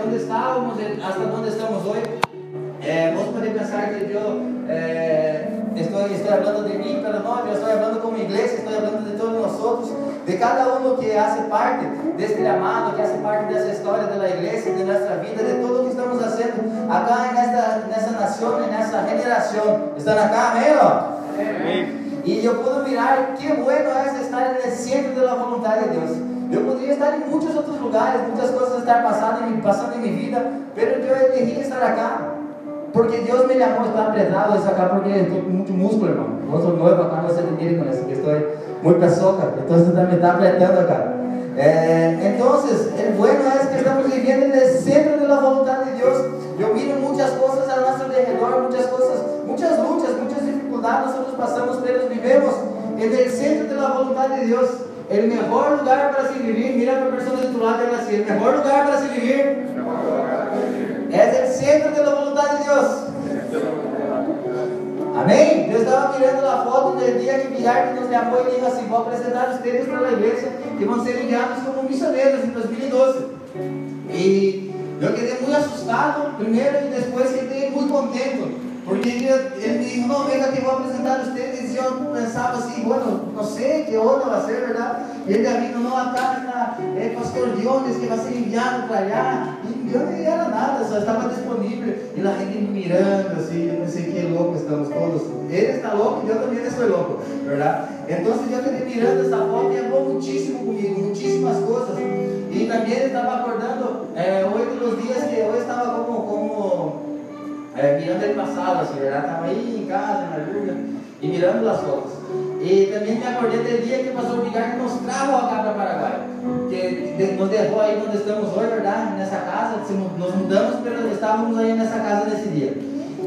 onde estávamos hasta onde estamos hoje. Eh, vos podés pensar que yo eh, estoy, estoy hablando de mí, pero no, yo estoy hablando como iglesia, estoy hablando de todos nosotros, de cada uno que hace parte de este llamado, que hace parte de esa historia de la iglesia, de nuestra vida, de todo lo que estamos haciendo acá en esta, en esta nación, en esta generación. ¿Están acá, amén? Amém. Y yo puedo mirar qué bueno es estar en el centro de la voluntad de Dios. Yo podría estar en muchos otros lugares, muchas cosas estar pasando en mi, pasando en mi vida, pero yo elegí estar acá. Porque Dios me llamó, está apretado eso acá porque estoy mucho músculo, hermano. Vos sos nuevo acá, no se mire con eso, que estoy muy pesoca, entonces me está apretando acá. Eh, entonces, el bueno es que estamos viviendo en el centro de la voluntad de Dios. Yo miro muchas cosas a nuestro alrededor, muchas cosas, muchas luchas, muchas dificultades nosotros pasamos, pero vivimos en el centro de la voluntad de Dios. El mejor lugar para se vivir, mira a la persona de tu lado y así, el mejor lugar para se vivir es el centro de la voluntad de Dios. Amém? Eu estava mirando a foto del dia que Guilherme nos llamó e dijo assim: Vou apresentar ustedes para a igreja que vão ser enviados como misioneros em 2012. E eu quedei muito assustado, primeiro, e depois quedei muito contente. Porque ele, ele me dijo, não, venga que vou apresentar a eu pensava assim, bueno, não sei que onda vai ser, verdade? E ele me dijo, não, acá está el pastor Diones que vai ser enviado para allá. E eu nem era nada, só estava disponível. E a gente mirando assim, eu pensei que louco estamos todos. Ele está louco e eu também estou louco, verdade? Então eu quedei mirando essa foto e falou muitíssimo comigo, muitíssimas coisas. E também ele estava acordando, é, hoje dos dias que eu estava como, como é, mirando ele passado, assim, verdade? Estava aí em casa, na Júlia, e mirando as fotos. E também me acordei do dia que o pastor Vigar nos trajo acá para Paraguai. Que nos derrou aí onde estamos hoje, verdade? Nessa casa, nos mudamos, mas estávamos aí nessa casa nesse dia.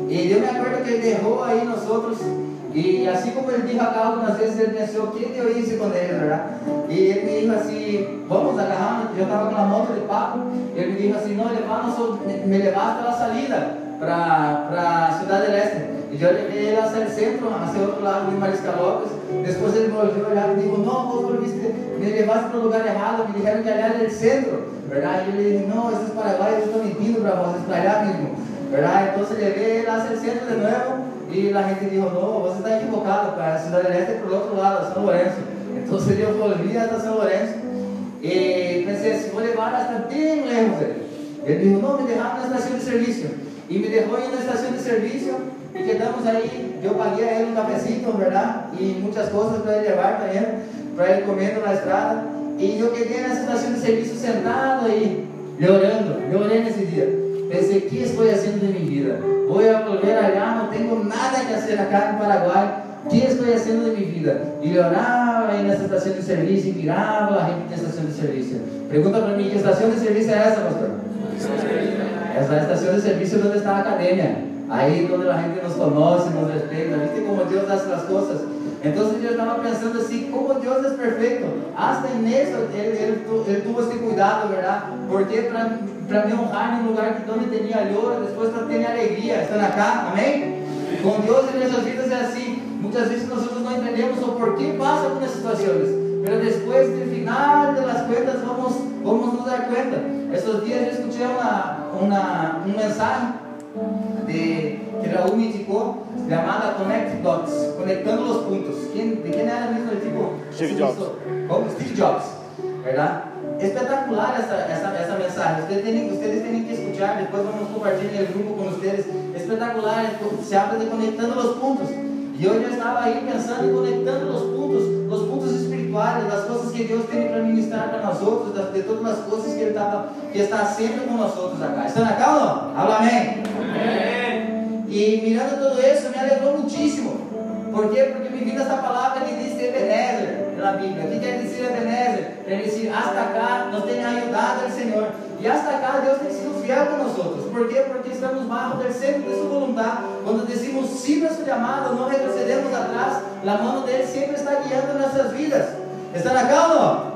E eu me acordo que ele derrou aí nós outros. E assim como ele disse acá algumas vezes, ele pensou, que eu hice com ele, verdade? E ele me disse assim, vamos agarrar, eu estava com a moto de papo, ele me disse assim, não, levar, me levar pela salida para a Cidade Leste. E eu levei ele hacia o centro, hacia outro lado de Mariscal Lopes. Depois ele voltou olhar e disse, não, volviste, me levaste para o lugar errado, me que allá era o centro, verdade? Ele disse, não, esses paraguaios estão mentindo para vocês, para allá mesmo, verdade? Então eu levei ele hacia o centro de novo e a gente disse, não, você está equivocado, para a Cidade Leste é para o outro lado, São Lourenço. Então eu volvi até São Lourenço e pensei assim, vou levar hasta bem lejos ele. Disse, não, me deixaram na estação de serviço. E me deixou ir na estação de serviço e quedamos aí. Eu paguei a ele um cafecito, verdade? E muitas coisas para ele levar para ele, para ele comendo na estrada. E eu quedei nessa estação de serviço sentado aí, orando. Eu orei nesse dia. Pensei, que estou fazendo de minha vida? Vou volver allá, não tenho nada que fazer acá no Paraguai. que estou fazendo de minha vida? E orava aí nessa estação de serviço e mirava a gente na estação de serviço. Pergunta para mim, que estação de serviço é essa, pastor? Essa é a estação de serviço onde está a academia. Aí onde a gente nos conhece, nos respeita. ¿Viste como Deus hace as coisas? Então eu estava pensando assim, como Deus é perfeito. Hasta em isso ele, ele, ele tuvo esse cuidado, verdade? Porque para me honrar em um lugar que onde tinha lloro, depois para ter alegria. Estão acá? Amém? Com Deus em nossas vidas é assim. Muitas vezes nós não entendemos o porquê passa por essas situações. Mas depois, no final das contas, vamos, vamos nos dar conta. Esses dias eu escutei uma, uma, um mensagem de, que Raúl me indicou, chamada Connect Dots, conectando os pontos. Quem, de quem era mesmo el tipo? Steve Jobs. Como? Steve Jobs, ¿verdad? Espetacular essa, essa, essa mensagem. Ustedes têm, ustedes têm que escuchar, depois vamos compartilhar no grupo com vocês. Espetacular, se habla de conectando os pontos. E eu já estava aí pensando em conectando os pontos, os espirituais, das coisas que Deus tem para ministrar para nós outros, de todas as coisas que Ele tava, que está sempre com nós outros acá. Acá ou não? Habla amém. amém. E mirando tudo isso, me alegrou muitíssimo. Por quê? Porque me vindo essa palavra que diz Ebenezer na Bíblia. O que quer dizer Ebenezer? Quer dizer, hasta cá nos tem ajudado o Senhor. E hasta cá Deus tem sido fiel com nós outros. Por quê? Porque estamos bajo del centro de sua vontade. Quando decimos sim a sua chamada, não retrocedemos atrás. A mão dele sempre está guiando nossas vidas. Está na calma?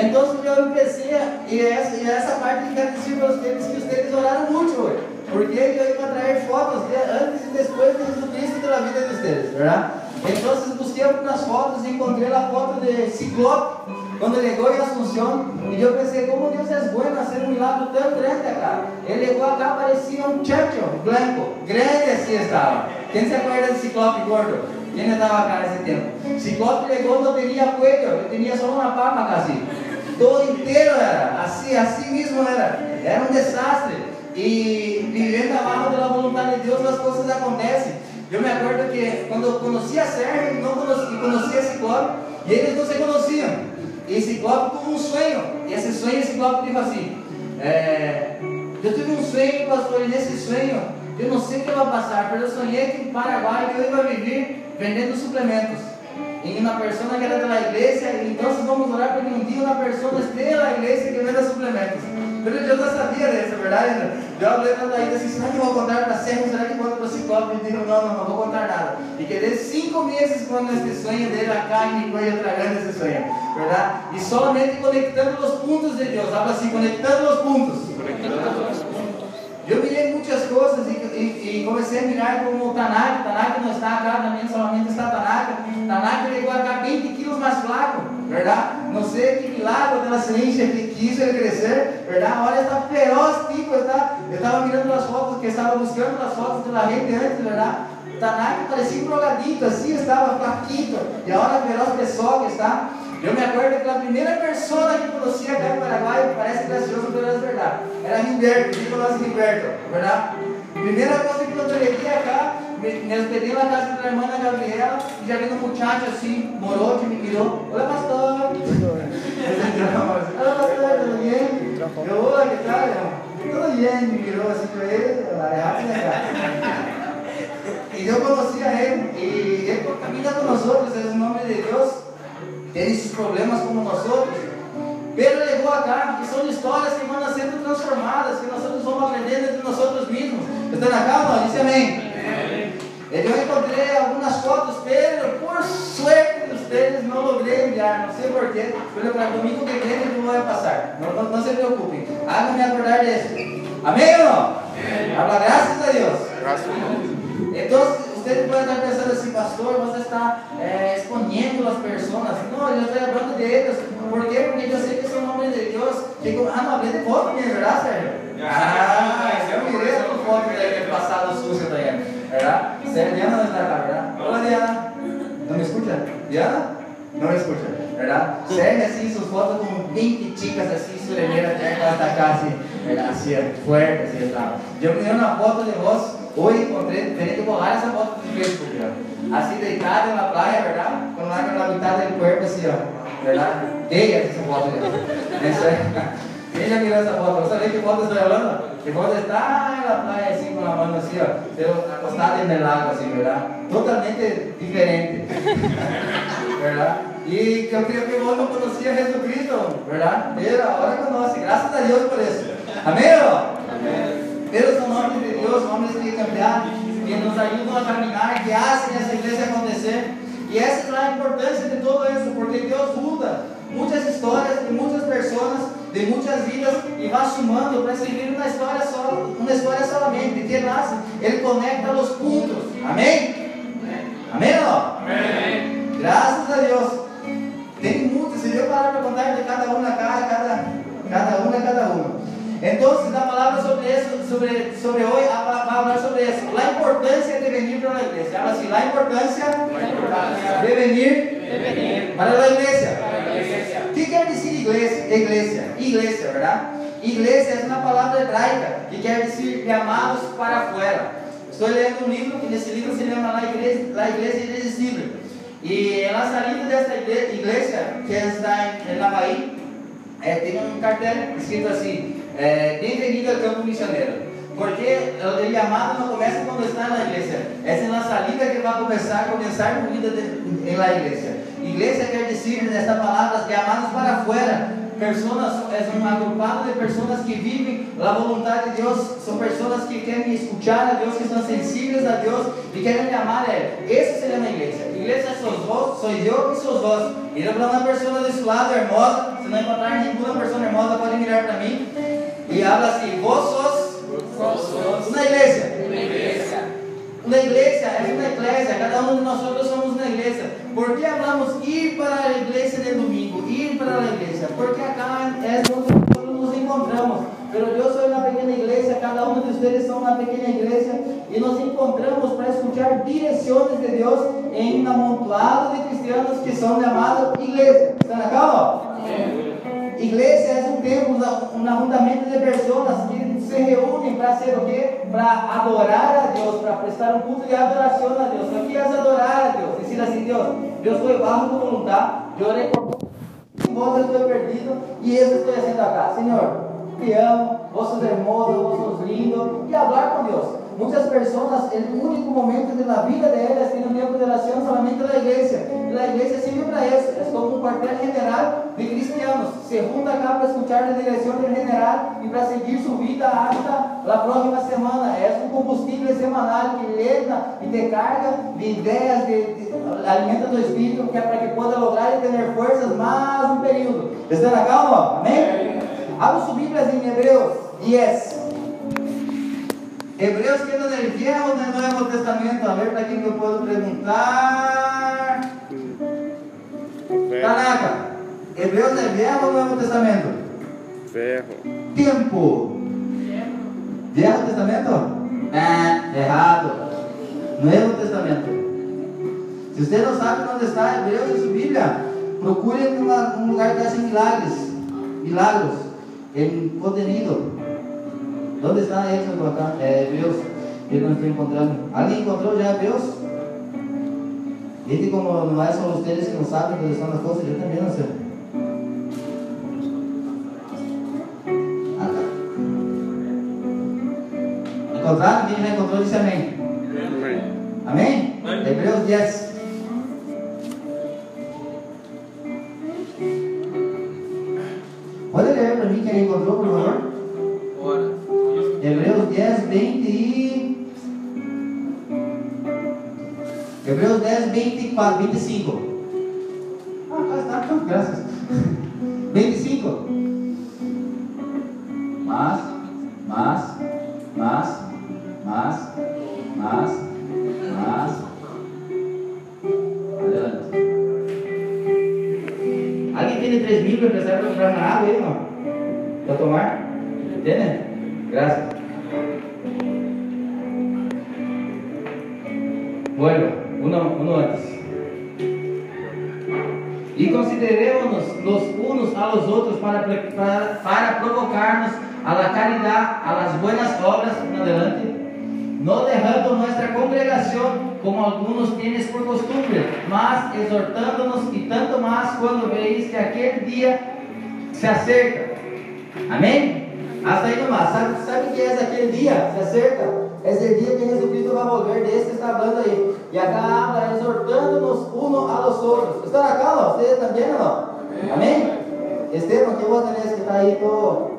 Então eu empecé, e essa, e essa parte dizer para vocês que vocês oraram muito hoje. Porque eu ia trazer fotos de antes e depois de Jesucristo da vida de vocês, verdade? Então busquei algumas fotos e encontrei a foto de Ciclope quando chegou em Assunção, e eu pensei, como Deus é bueno fazer um milagre tão grande acá. chegou acá, parecia um Churchill, branco, grande assim estava. Quem se acorda do ciclope gordo? Não estava acá nesse tempo? Ciclope chegou, não tinha cuello, ele tinha só uma palma assim. Todo inteiro era, assim, assim mesmo era. Era um desastre. E vivendo abaixo da vontade de Deus, as coisas acontecem. Eu me acordo que quando eu conhecia Sérgio, não conhecia, conhecia Ciclope, e eles não se conheciam. E Ciclope teve um sonho, e esse sonho Ciclope dijo assim: é, Eu tive um sonho, pastor, e nesse sonho, eu não sei o que vai passar, mas eu sonhei que em Paraguai eu ia viver vendendo suplementos em uma pessoa que era da igreja, então vamos orar para que um dia uma pessoa esteja na igreja que venda suplementos. Pero eu já sabia dessa, verdade? Eu falei para Daí assim, será que vou contar para Sérgio? Será que conta para o psicólogo? E digo, não, não, não vou contar nada. E querer cinco meses quando esse sonho dele, a carne foi tragando esse sonho, verdade? E somente conectando os pontos de Deus, habla assim, conectando os pontos. Conectando os pontos. Comecei a mirar como o Tanaka. Tanaka não está acá, também solamente está Tanaka. Tanaka chegou cá 20 quilos mais flaco, verdade? Não sei que milagre se enche que quis ele crescer, verdade? Olha, está feroz, tipo, está. Eu estava mirando as fotos, que estava buscando as fotos da gente antes, verdade? Tanaka parecia um drogadito, assim, estava flaquito. E agora feroz pessoa que está. Eu me acordo que a primeira pessoa que conhecia aqui no Paraguai, parece gracioso, mas é verdade, era Gilberto, digo nosso Gilberto, verdade? Primeira coisa que eu cheguei acá, me, me hospedei na casa da irmã Gabriela, e já vi um muchacho assim, morote, me mirou, olha pastor, olha pastor, tudo bem? Eu, olha que tal, tudo bem, me mirou assim para ele, é rápido, né, E eu conhecia ele, e ele caminha com nós outros, em nome de Deus, tem esses problemas como nós outros. Pedro levou a cá, que são histórias que vão sendo transformadas, que nós vamos aprendendo entre nós outros mesmos. Está na calma? Disse amém. amém. Eu encontrei algumas fotos, Pedro, por suerte dos deles, não logrei enviar, não sei porquê. Olha para domingo que vem não vai passar. Não, não, não se preocupem. Haga-me acordar desse. Amém ou não? Amém. Habla graças a Deus. Graças a Deus. Então, você pode estar pensando assim, pastor, você está é, exponendo as pessoas. Não, eu estou falando deles. Por quê? Porque eu sei que são homens de Deus. Que, ah, não, de foto minha, verdade, Sérgio? Ah, eu mirei a foto ter passado sujo daí. Verdade? Sérgio, Diana não está cá, verdade? Olá, Diana. Não me escuta? Diana? Não me escuta, verdade? Sérgio, assim, suas fotos com 20 chicas assim, sureneira, até que ela está cá, assim, verdade? Assim, tal. Eu mirei uma foto de vós. Hoje encontrei, terei que borrar essa foto do Facebook. Assim deitado na praia, verdade? Quando larga na metade do corpo, assim, ó. Verdade? Dei essa foto ali. Essa aí. Quem já mirou essa foto? Você sabe que foto eu estou falando? Que foto está na praia, assim, com a mão assim, ó. Acostado no lago, assim, verdade? Totalmente diferente. verdade? E que eu creio que o não conhecia Jesus Cristo, verdade? Era a hora que conhece. Graças a Deus por isso. Amém, ó? Amém. Deus são nomes de Deus, nomes que cambiar, que nos ajudam a caminhar, que fazem essa igreja acontecer. E essa é a importância de tudo isso, porque Deus muda muitas histórias de muitas pessoas, de muitas vidas, e vai sumando para escrever uma história só, uma história solamente, que nasce, Ele conecta os pontos. Amém? Amém não? Amém. Graças a Deus. Tem muitos, se eu parar para contar de cada um na cara, cada, cada um é cada um. Então, a palavra sobre isso, sobre, sobre hoje, vai falar sobre isso. A importância de venir para a igreja. Fala assim, a importância de venir para a igreja. O que quer dizer igreja? Igreja, igreja, verdade? Igreja é uma palavra hebraica que quer dizer llamados para fora. Estou lendo um livro que nesse livro se chama La Igreja, La Igreja Irresistível. E na salida desta igreja, que está em, Bahia, é, tem um cartel escrito assim: é, bem-vindo ao campo missioneiro. Porque o chamado não começa quando está na igreja. Essa é a salida que vai começar a começar a vida la igreja. Igreja quer dizer, nesta palavra, chamados para fora Personas, é um agrupado de pessoas que vivem a vontade de Deus, são pessoas que querem escutar a Deus, que estão sensíveis a Deus e querem amar a. Essa seria uma igreja. Igreja sois vós, sois eu e sois vós. Mira para uma pessoa desse lado hermosa, se não encontrar nenhuma pessoa hermosa, pode mirar para mim e habla assim: Vós sois uma igreja. Uma igreja. Uma igreja é uma igreja, cada um de nós somos uma igreja. Por que hablamos ir para a igreja de domingo? Ir para a igreja. Porque acá é onde nos encontramos. Pero eu sou uma pequena igreja, cada um deles são na pequena igreja e nos encontramos para escutar direções de Deus em um amontoado de cristianos que são chamados igreja. Está na calma? Igreja é um tempo, um arruntamento de pessoas que se reúnem para ser o quê? Para adorar a Deus, para prestar um culto de adoração a Deus. O que é adorar a Deus? Dizer assim, Deus, Deus foi barro com vontade, eu orei por vós eu estou perdido e eu estou fazendo acá. Senhor, te amo, vossos hermosos, vossos lindos, e falar com Deus. Muchas personas, el único momento de vida de ellas tiene un tiempo de oración solamente la iglesia. Y la iglesia sirve para eso, es como un cuartel general de cristianos. Se junta acá para escuchar la dirección del general y para seguir su vida hasta la próxima semana. Es un combustible semanal que llena y te carga de ideas, de, de alimenta tu espíritu que é para que pueda lograr y tener fuerzas más un período. ¿Están acá o no? Amén. Abra sus Biblias en Hebreos 10. Hebreos queda en el Viejo del Nuevo Testamento. A ver para quién yo puedo preguntar. Caraca, Hebreos del Viejo o Nuevo Testamento? Ferro. Tiempo. Viejo Testamento? Ah, errado. Nuevo Testamento. Se você não sabe onde está Hebreus em sua Bíblia, procure um lugar que hace milagres. Milagros. Em contenido. Onde está ele para colocar? É Hebreus. Eu não estou encontrando. Alguém encontrou já Hebreus? Viste como não é só vocês que não sabem onde estão as coisas, eu também não sei. Ah, tá. Encontraram? Quem já encontrou disse amém. Amém. Amém? Amém. Hebreus 10. Hebreus 10, 24, 25. Amém? Hasta aí nomás. Sabe, sabe que é aquele dia? Se acerca? É o dia que Jesucristo vai volver, desse que está falando aí. E acá habla exortando-nos uno a los outros. Estão acá, não? Vocês também ou não? Amém? Esteban, que vos tenés que está aí todo.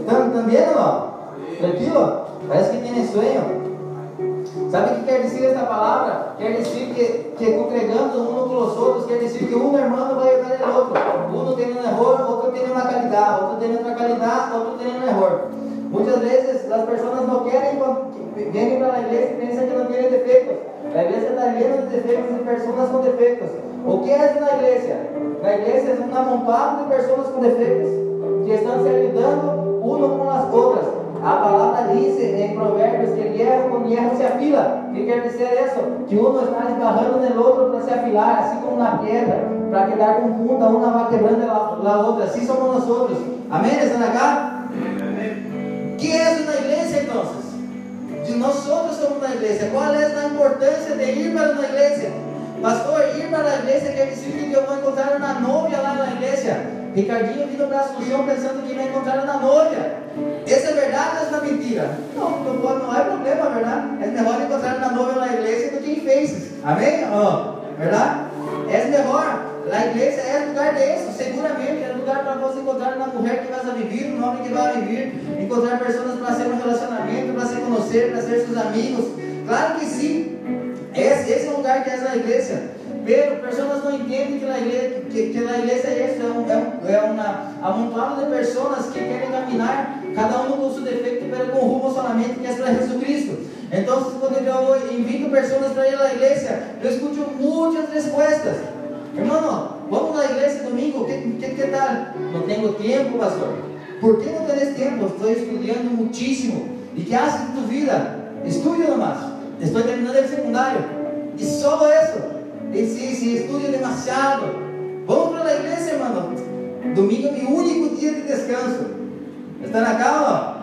¿Están também ou não? Tranquilo? Parece que tem sueño. Sabe o que quer dizer esta palavra? Quer dizer que, que congregando um com os outros, quer dizer que um irmão vai ajudar o outro. Tem outra qualidade, outro tem um erro. Muitas vezes as pessoas não querem, vêm para a igreja e pensam que não têm defeitos. A igreja está llena de defeitos e pessoas com defeitos. O que é na igreja? Na igreja é um amontoado de pessoas com defeitos que estão se ajudando uma com as outras. A palavra diz em Provérbios que hierro com hierro se afila. O que quer dizer isso? Que um está esbarrando no outro para se afilar, assim como na pedra, para quedar com punta, uma vai quebrando a, a outra. Assim somos nós outros. Amém? ¿Estão acá? que é na igreja então? De nós outros somos na igreja. Qual é a importância de ir para a igreja? Pastor, ir para a igreja quer dizer que eu vou encontrar uma novia lá na igreja. Ricardinho vindo para a Assunção pensando que vai encontrar uma noiva. Essa é verdade ou essa é mentira? Não, não, não é problema, verdade? É melhor encontrar uma noiva na igreja do que em faces. Amém? Oh, verdade? É melhor. A igreja é lugar desse, seguramente. É lugar para você encontrar uma mulher que vai viver, um homem que vai viver. Encontrar pessoas para ser um relacionamento, para se conhecer, para ser seus amigos. Claro que sim. Esse, esse é o lugar que é a igreja. Pero pessoas não entendem que a igreja, que, que a igreja é isso, é, um, é, um, é uma amontoado de pessoas que querem caminhar, cada um com seu defeito, pero com rumo solamente que é para Jesus Cristo. Então, quando eu invito pessoas para ir à igreja, eu escuto muitas respostas. Irmão, vamos na igreja domingo, que, que, que tal? Não tenho tempo, pastor. Por que não tens tempo? Estou estudando muitíssimo. ¿Y qué haces en tu vida? Estudio nomás. Estoy terminando el secundario. Y solo eso. Sí, estudio demasiado. Vamos para la iglesia, hermano. Domingo es mi único día de descanso. ¿Están acá o no?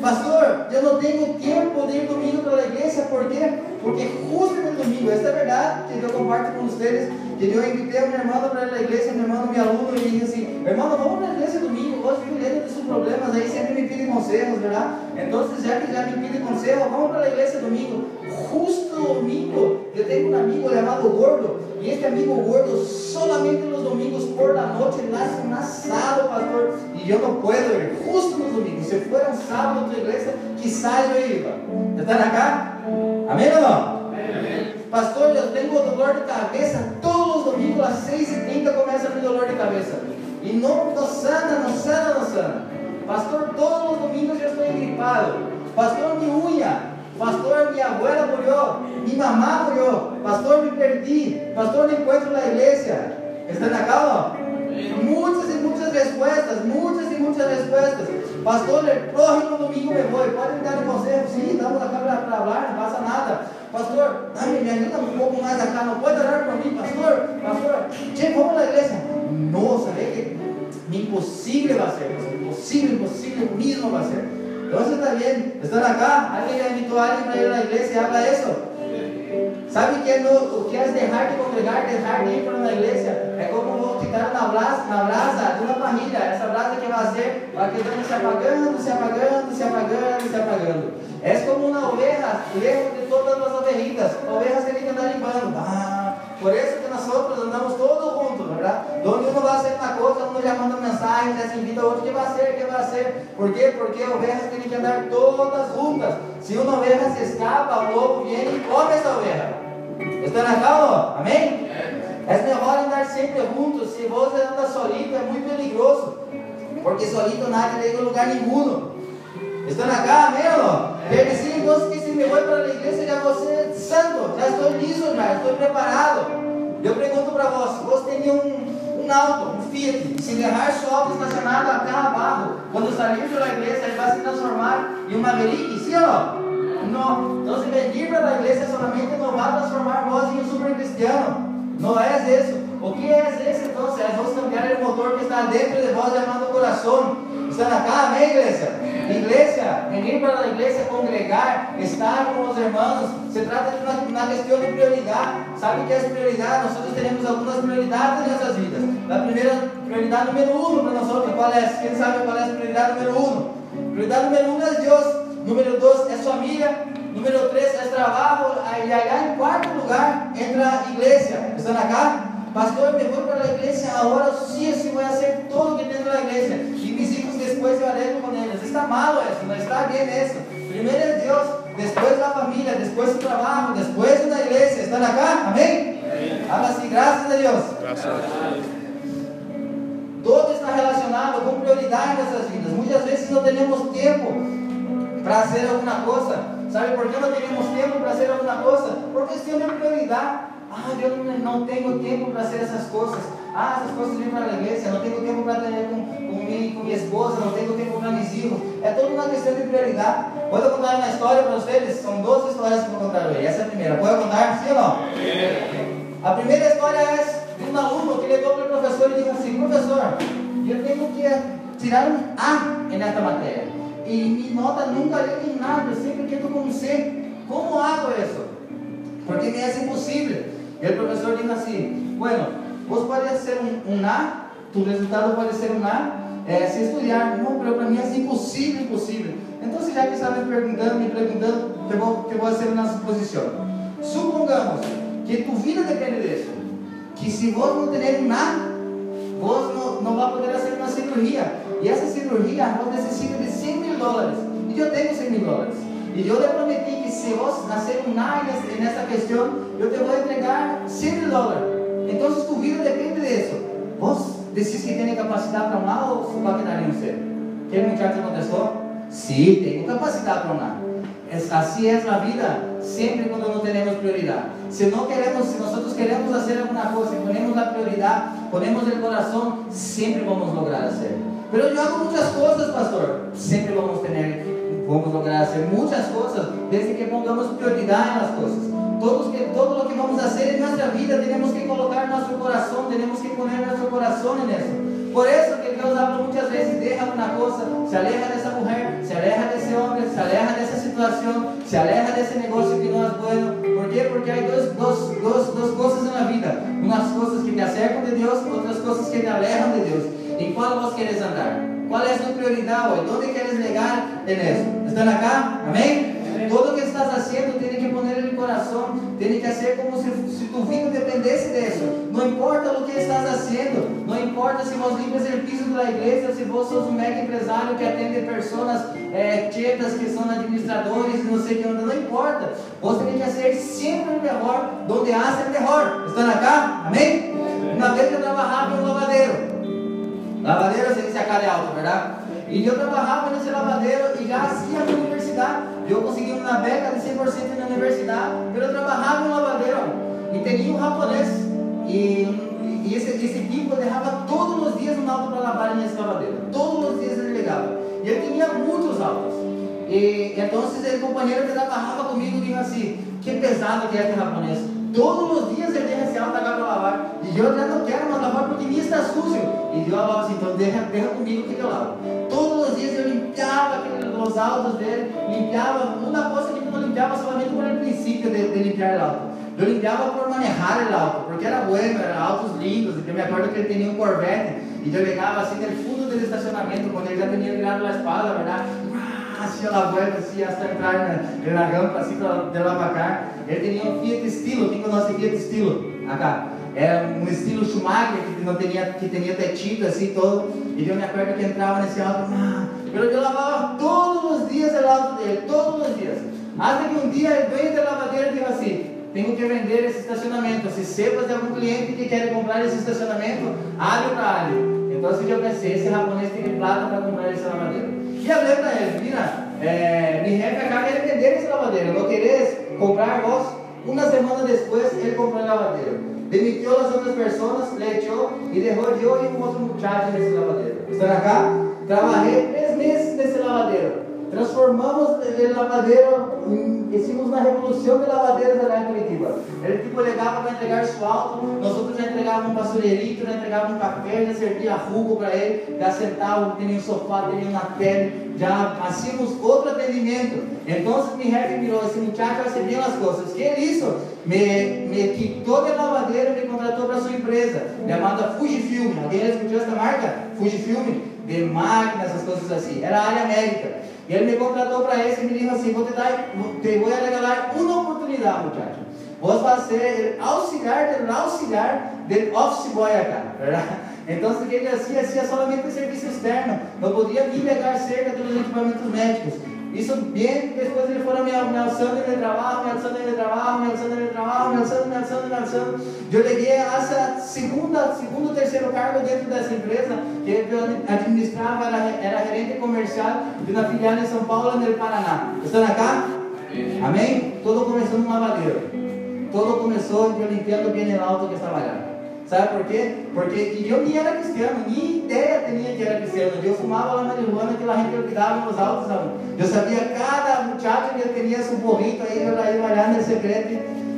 Pastor, yo no tengo tiempo de ir domingo para la iglesia, ¿por qué? Porque justo el domingo, esta es verdad que yo comparto con ustedes, que yo invité a mi hermano para ir a la iglesia, mi hermano, mi alumno, y le dije así, hermano, vamos a la iglesia domingo, vos vivo de sus problemas, ahí siempre me pide consejos, ¿verdad? Entonces, ya que ya me pide consejos, vamos para la iglesia domingo. Justo domingo, yo tengo un amigo llamado Gordo, y este amigo gordo solamente los domingos por la noche le hace un asado, pastor, y yo no puedo ir, justo los domingos, si fuera un sábado a tu iglesia, quizás yo iba. ¿Están acá? ¿Amén o no? Pastor, yo tengo dolor de cabeza. Todos los domingos a las 6 y 30 comienza mi dolor de cabeza. Y no, no sana, no sana, no sana. Pastor, todos los domingos yo estoy gripado. Pastor, mi uña. Pastor, mi abuela murió. Mi mamá murió. Pastor, me perdí. Pastor, me encuentro en la iglesia. ¿Están acá no? Muchas y muchas respuestas, muchas y muchas respuestas. Pastor, el próximo domingo me voy. ¿Pueden dar consejo? Sí, estamos acá para, para hablar, no pasa nada. Pastor, dame, me ayuda un poco más acá. ¿No puede orar por mí, pastor? Pastor, che, vamos la iglesia. No, ¿sabe que imposible va a ser? Imposible, imposible, mismo va a ser. Entonces está bien, están acá. Alguien ya invitó a alguien para ir a la iglesia habla eso. ¿Sabe que no, o que es dejar de congregar, dejar de ir para la iglesia? É como quitar na brasa, na brasa de uma família. Essa brasa que vai ser, vai quedando se apagando, se apagando, se apagando, se apagando. É como uma oveja, lejos de todas as ovelhitas. Ovejas tem que andar limpando. Ah, por isso que nós outros andamos todos juntos, verdade? Onde um vai ser uma coisa, um já manda mensagem, já se invita outro, que vai ser, que vai ser. Por quê? Porque ovelhas têm que andar todas juntas. Se uma oveja se escapa, o lobo vem e come essa oveja. Estão na calma? Amém? É melhor andar sempre juntos. Se você anda solito, é muito perigoso. Porque solito nadie llega a lugar nenhum. Estão acá, amém ou não? Sim, então que se me vou para a igreja, já você santo, já estou liso, já estou preparado. Eu pergunto para você, você tem um, um um Fiat, se deixar seu auto estacionado a carro abaixo, quando sair pela igreja, ele vai se transformar em um Maverick, sim ou não? No. Entonces venir para la iglesia solamente no va a transformar vos en un super cristiano. No es eso. O que é eso entonces? Es vos cambiar el motor que está dentro de vos llamado corazón. Están acá, amén, iglesia. Iglesia, venir para la iglesia, congregar, estar con los hermanos. Se trata de una, una cuestión de prioridad. ¿Sabe qué es prioridad? Nosotros tenemos algunas prioridades en nuestras vidas. La primera prioridad número uno para nosotros, ¿cuál es? ¿Quién sabe cuál es prioridad número uno? Prioridad número uno es Dios. Número dos es familia. Número tres es trabajo. Y allá en cuarto lugar entra a iglesia. ¿Están acá? Pastor, me voy para la iglesia ahora sí, sí voy a hacer todo lo que tengo en la iglesia. Y mis hijos después yo arreglo con ellos. Está malo eso, no está bien eso. Primero es Dios, después la familia, después el trabajo, después una iglesia. ¿Están acá? Amén. Habla así, gracias a Dios. Deus. Todo está relacionado con prioridad en nuestras vidas. Muchas veces no tenemos tiempo para hacer alguna cosa. ¿Sabe por qué no tenemos tiempo para hacer alguna cosa? Por cuestión de prioridad. Ah, yo no, no tengo tiempo para hacer esas cosas. Ah, esas cosas vienen para la iglesia. No tengo tiempo para tener con, con, mi, con mi esposa. No tengo tiempo para hijos. Es toda una cuestión de prioridad. ¿Puedo contar una historia para ustedes? Son dos historias que voy a contar hoy. Esa es la primera. ¿Puedo contar? ¿Sí o no? La primera historia es de un alumno que le dio al profesor y dijo así, profesor, yo tengo que tirar un A en esta materia. Y mi nota nunca en nada, yo siempre quedo con un C. ¿Cómo hago eso? Porque me es Y el profesor dijo así, bueno, vos puedes hacer un, un A, tu resultado puede ser un A, eh, si estudiar, no, pero para mí es imposible, imposible. Entonces ya que estaba me preguntando, me preguntando, te voy, te voy a hacer una suposición. Supongamos que tu vida depende de eso. Que si vos no tenés un A, vos vas a poder hacer una cirugía. Y esa cirugía vos necesita de 100 mil dólares. Y yo tengo 100 mil dólares. Y yo le prometí que si vos hacer un A en esta cuestión, yo te voy a entregar 100 mil dólares. Entonces tu vida depende de eso. Vos decís que tiene capacidad para un A o va a quedar en usted. ¿Qué muchacho contestó? Sí, tengo capacidad para un así es la vida, siempre cuando no tenemos prioridad. Si no queremos, si nosotros queremos hacer alguna cosa y ponemos la prioridad, ponemos el corazón, siempre vamos a lograr hacer. Pero yo hago muchas cosas, pastor. Siempre vamos a tener vamos lograr hacer muchas cosas desde que pongamos prioridad en las cosas. Todos que, todo lo que vamos a hacer en nuestra vida tenemos que colocar nuestro corazón, tenemos que poner nuestro corazón en eso. Por eso que Dios habla muchas veces, deja una cosa, se aleja de esa mujer, se aleja de ese hombre, se aleja de esa situación, se aleja de ese negocio que no es bueno. ¿Por qué? Porque hay dos, dos, dos, dos cosas en la vida. Unas cosas que te acercan de Dios, otras cosas que te alejan de Dios. ¿En cuál vos quieres andar? ¿Cuál es tu prioridad hoy? ¿Dónde quieres llegar en eso? ¿Están acá? Amén. Todo lo que estás haciendo tiene que poner en el corazón, tiene que hacer como si, si tu vida dependesse de eso. No importa lo que estás haciendo, no importa si vos limpias el piso la iglesia, si vos sos un mega empresario que atende personas é, chetas que são administradores, não sei o que, não importa. Vos tem que hacer sempre o melhor, donde hace o melhor. Estão acá? Amém? Uma vez eu trabalhava em um lavadeiro. Lavadeiro, você a cara é alta, verdade? E eu trabalhava nesse lavadeiro e já hacía na universidade. Eu consegui uma beca de 100% na universidade. Eu trabalhava no lavadeiro e tinha um japonês. E, e esse, esse tipo deixava todos os dias um auto para lavar nesse lavadeiro. Todos os dias ele ligava. E ele tinha muitos autos. E então o companheiro que trabalhava comigo disse assim: Que pesado que é esse japonês. Todos os dias ele esse auto para lavar. E eu já não quero mais lavar porque minha está sujo. E Deus falava assim: Então deixa, deixa comigo que eu lavo. Todos os dias eu limpiava os autos dele, limpiava. Uma coisa que não limpiava somente por princípio de, de o auto. Eu limpiava por manejar o auto, porque era bueno, eram autos lindos. Eu me acordo que ele tinha um Corvette. E eu pegava assim no fundo do estacionamento, quando ele já tinha virado a espalda, verdade? Hacía la vuelta assim, hasta entrar na, na rampa, assim, de lá para cá. Ele tinha um Fiat Estilo, quem conhece Fiat Estilo? Acá. Era um estilo Schumacher, que não tinha, que tinha tetito assim todo. E eu me acordo que entrava nesse auto, ah, eu lavava todos os dias o auto dele, todos os dias. Até que um dia ele veio da lavadeira e disse assim, tenho que vender esse estacionamento. Se sepas de algum cliente que quer comprar esse estacionamento, abre para ele. Então, assim, eu pensei, esse japonês tem plata para comprar esse lavadeiro. E falei para ele, mira, é, mi acá quer vender esse lavadeiro. ¿No querés comprar vos? Uma semana depois, ele comprou o lavadeiro. Demitiu as outras pessoas, le echou e deixou eu e um outro muchacho nesse lavadeiro. Estão acá? Trabalhei três meses nesse lavadeiro. Transformamos o lavadeiro, hicimos uma revolução de lavadeiros lá em Curitiba. Ele tipo ligava para entregar asfalto, nós outros já entregávamos um basureirito, já entregávamos um café, já servia jugo para ele, já sentava, tinha um sofá, tinha uma tele, já hacíamos outro atendimento. Então mi jefe mirou, esse muchacho hace bien as coisas. que hizo? Me, me quitou de lavadeiro e me contratou para sua empresa, chamada Fujifilm. Alguém já escutou essa marca? Fujifilm? De máquinas, essas coisas assim. Era área médica. E ele me contratou para isso e me disse assim: vou te, dar, te vou regalar uma oportunidade, muchacho. Vos vai ser auxiliar do auxiliar do office boy acá, verdade? Então, o que ele hacía, hacía solamente serviço externo, não podia vir pegar cerca dos equipamentos médicos. Isso bem depois ele foram me, me alçando no trabalho, me alçando no trabalho, me alçando no trabalho, me alçando, me alçando, me alçando. Eu cheguei a essa segunda, segundo, terceiro cargo dentro dessa empresa, que eu administrava, era, era gerente comercial de uma filial em São Paulo, no Paraná. Estão acá? Amém? Todo começou no lavadeiro. Todo começou eu limpando bem o alto que estava lá. Sabe por quê? Porque eu nem era cristiano, nem ideia tinha que era cristiano. Eu fumava lá marihuana que lá olvidava nos altos. Eu sabia cada muchacho que tinha seu borrito aí, eu ia olhando no secreto.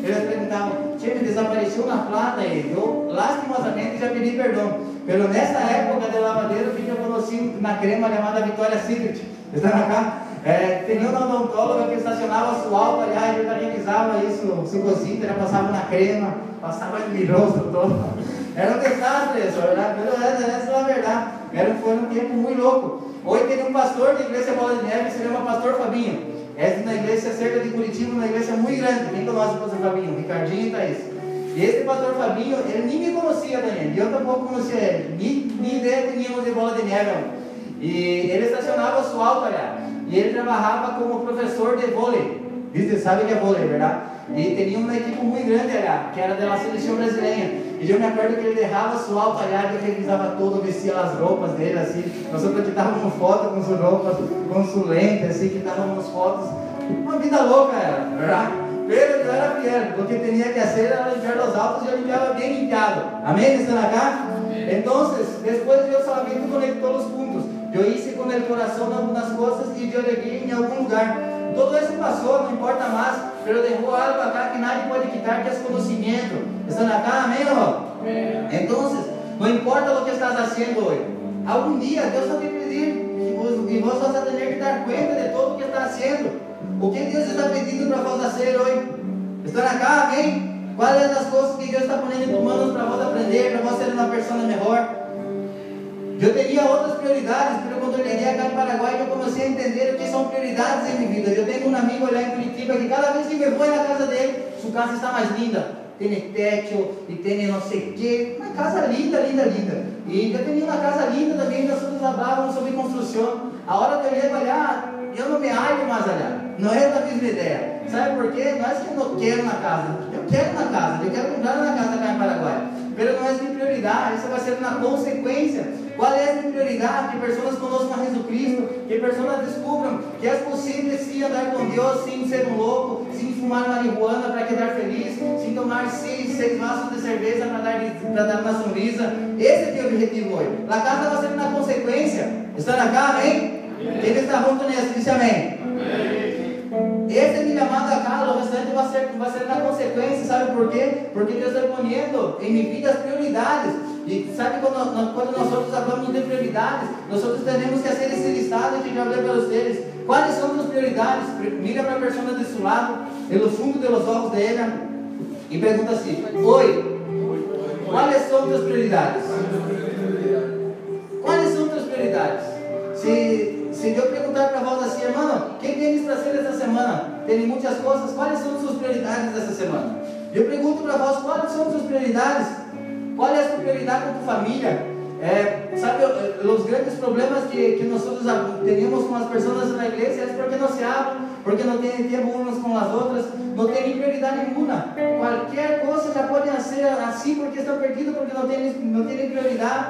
Eles perguntavam, tinha desapareceu na plata aí. Eu, lastimosamente, já pedi perdão. Pelo nessa época de lavadeiro, eu conheci na crema chamada Vitória Secret. Está na cá? É, tinha uma odontóloga que estacionava o alto, aliás, realizava isso, o cosita, já passava na crema, passava de rosto todo. Era um desastre isso? Pero essa é a verdade. Era, foi um tempo muito louco. Hoje tem um pastor da igreja Bola de Neve, se chama Pastor Fabinho. Essa na igreja cerca de Curitiba, uma igreja muito grande. Quem conhece o pastor Fabinho? Ricardinho e Thaís. E esse pastor Fabinho, ele nem me conhecia também. E eu tampouco conhecia ele. Nem, nem ideia tínhamos de Bola de Neve. E ele estacionava o seu alto allá. E ele trabalhava como professor de vôlei. Você sabe que é vôlei, verdade? E tinha uma equipe muito grande allá, que era da seleção brasileira. E eu me acordo que ele derrava seu alto e eu revisava todo, vestia as roupas dele, assim. Nós outro tirávamos foto com suas roupas, com sua lente, assim, que dávamos fotos. Uma vida louca era, verdade? Pero eu era fiel, o que tinha que fazer era limpiar os altos e eu limpiava bem limpiado. Amém? Estão acá? Então, depois Deus solamente conectou os pontos. Eu hice com o coração algumas coisas e eu liguei em algum lugar. Todo isso passou, não importa mais, pero dejó algo acá que nadie pode quitar, que é conhecimento. Estão acá, amém não? Então, não importa o que estás fazendo hoje, algum dia Deus vai te pedir e vos vas a tener que dar conta de todo o que está fazendo. O que Deus está pedindo para vós fazer hoje? Estão acá, amém? Quais são as coisas que Deus está ponendo em manos para vós aprender, para vós ser uma pessoa melhor? Eu teria outras prioridades, mas quando eu cheguei aqui em Paraguai, eu comecei a entender o que são prioridades em minha vida. Eu tenho um amigo lá em Curitiba que cada vez que me vou na casa dele, sua casa está mais linda. Tem teto e tem não sei o que. Uma casa linda, linda, linda. E eu tenho uma casa linda também, nós todos hablavam sobre construção. A hora que eu ia olhar, eu não me halho mais olhar. Não é da mesma ideia. Sabe por quê? Não é que eu não quero na casa. Eu quero na casa. Eu quero comprar na casa cá em Paraguai. Não é minha prioridade. Isso vai ser uma consequência. Qual é a prioridade? Que pessoas conheçam a Jesus Cristo. Que pessoas descubram que é possível sim andar com Deus, sem ser um louco, sem fumar marihuana para quedar feliz, sem tomar seis, seis vasos de cerveja para dar, para dar uma sonrisa. Esse é o objetivo hoje. A casa vai ser uma consequência. Está na casa, amém? Quem está junto nisso? Diz amém. Esse é chamado a casa, o restante vai ser, vai ser na consequência, sabe por quê? Porque Deus está poniendo em minha vida as prioridades. E sabe quando, quando nós outros falamos de prioridades, nós outros temos que fazer esse listado que já falei para vocês. Quais são as prioridades? Mira para a pessoa de seu lado, pelo fundo dos olhos dela, e pergunta assim: Oi, quais são as prioridades? Quais são as prioridades? Se se eu perguntar para vós assim, irmão, quem tem para ser essa semana? Tem muitas coisas, quais são as suas prioridades dessa semana? Eu pergunto para vós, quais são as suas prioridades? Qual é a sua prioridade com a tua família? É, sabe, os grandes problemas que, que nós temos com as pessoas na igreja é porque não se hablam, porque não têm tempo umas com as outras, não tem prioridade nenhuma. Qualquer coisa já pode ser assim porque estão perdidos, porque não tem, tem prioridade,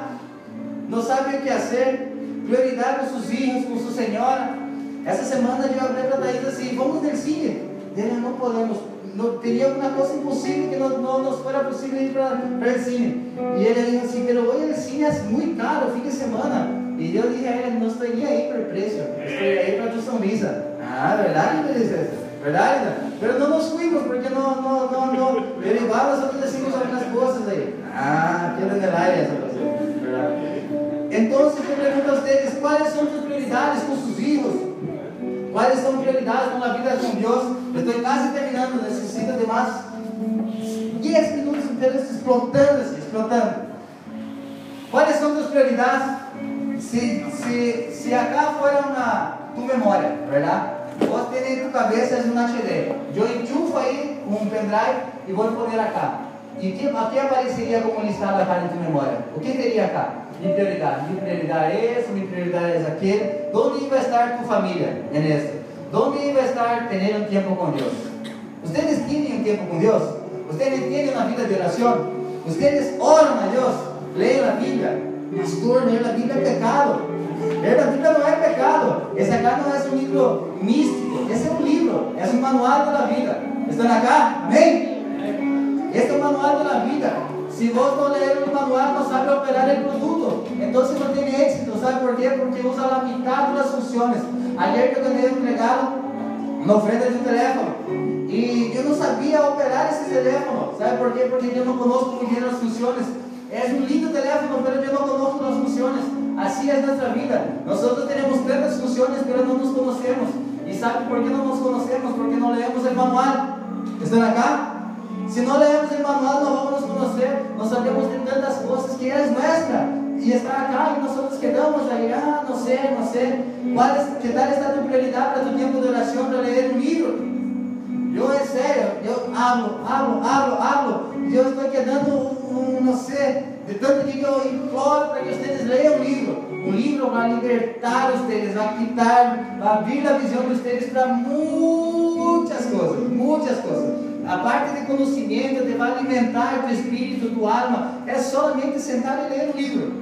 não sabem o que fazer prioridade com seus filhos, com sua senhora. Essa semana eu falei para Thaís assim, vamos no cine. Ele não podemos, não, teria alguma coisa impossível que não, não nos fora possível ir para o cine. E ele disse assim, pero hoje o cine é muito caro, fim de semana. E eu disse a ele, não estou aí pelo preço, estou aí para tu sonrisa. Ah, verdade, princesa? Verdade? Mas não nos fuimos, porque não, não, não, não. Ele igual nós outros decimos algumas coisas aí. Ah, que área essa coisa. Verdade. Então, eu pergunto a vocês, quais são as prioridades com seus filhos? Quais são as prioridades com a vida com Deus? Eu estou quase terminando, necessito de mais 10 minutos inteiros explotando, explotando. Quais são as prioridades? Se, se, se acá fora uma tu memória, verdade? Vos ter em tu cabeça uma HD. Eu enchufo aí um pendrive e vou pôr acá. E que, aqui apareceria como listado acá em tu memória. O que teria acá? Mi prioridade é mi prioridade é aquele. Onde vai estar tu família en esto? Onde vai estar ter um tempo com Deus? Vocês têm um tempo com Deus? Vocês têm uma vida de oração? Vocês oram a Deus? Leem a Bíblia? Pastor, ler a Bíblia é pecado. Ler a Bíblia não é pecado. Esse acá não é um livro místico. Esse é um livro. É um manual da vida. Estão acá? Amém? Esse é o manual da vida. Se vos não ler o manual, não sabe operar o produto. Então não tem êxito. ¿Sabe por quê? Porque usa a mitad das funções. Ayer eu ganhei um regalo na oferta de um teléfono. E eu não sabia operar esse teléfono. Sabe por quê? Porque eu não conosco muito bem as funções. É um lindo teléfono, mas eu não conosco as funções. Assim é nossa vida. Nós temos tantas funções, mas não nos conhecemos. E sabe por que não nos conhecemos? Porque não lemos o manual. Estão acá? Se não lemos o manual, não vamos nos conhecer. Nós sabemos de tantas coisas que é nuestra. E está acá e nós quedamos aí, ah, não sei, não sei. Qual é, que tal está a tua prioridade para tu tempo de oração para ler um livro? Eu, é sério, eu hablo, hablo, hablo, hablo. E eu estou quedando um, não sei, de tanto que eu imploro para que vocês leiam um livro. Um livro vai libertar vocês, vai quitar, vai abrir a visão de vocês para muitas coisas, muitas coisas. A parte de conhecimento, de alimentar o espírito, do alma, é somente sentar e ler o livro.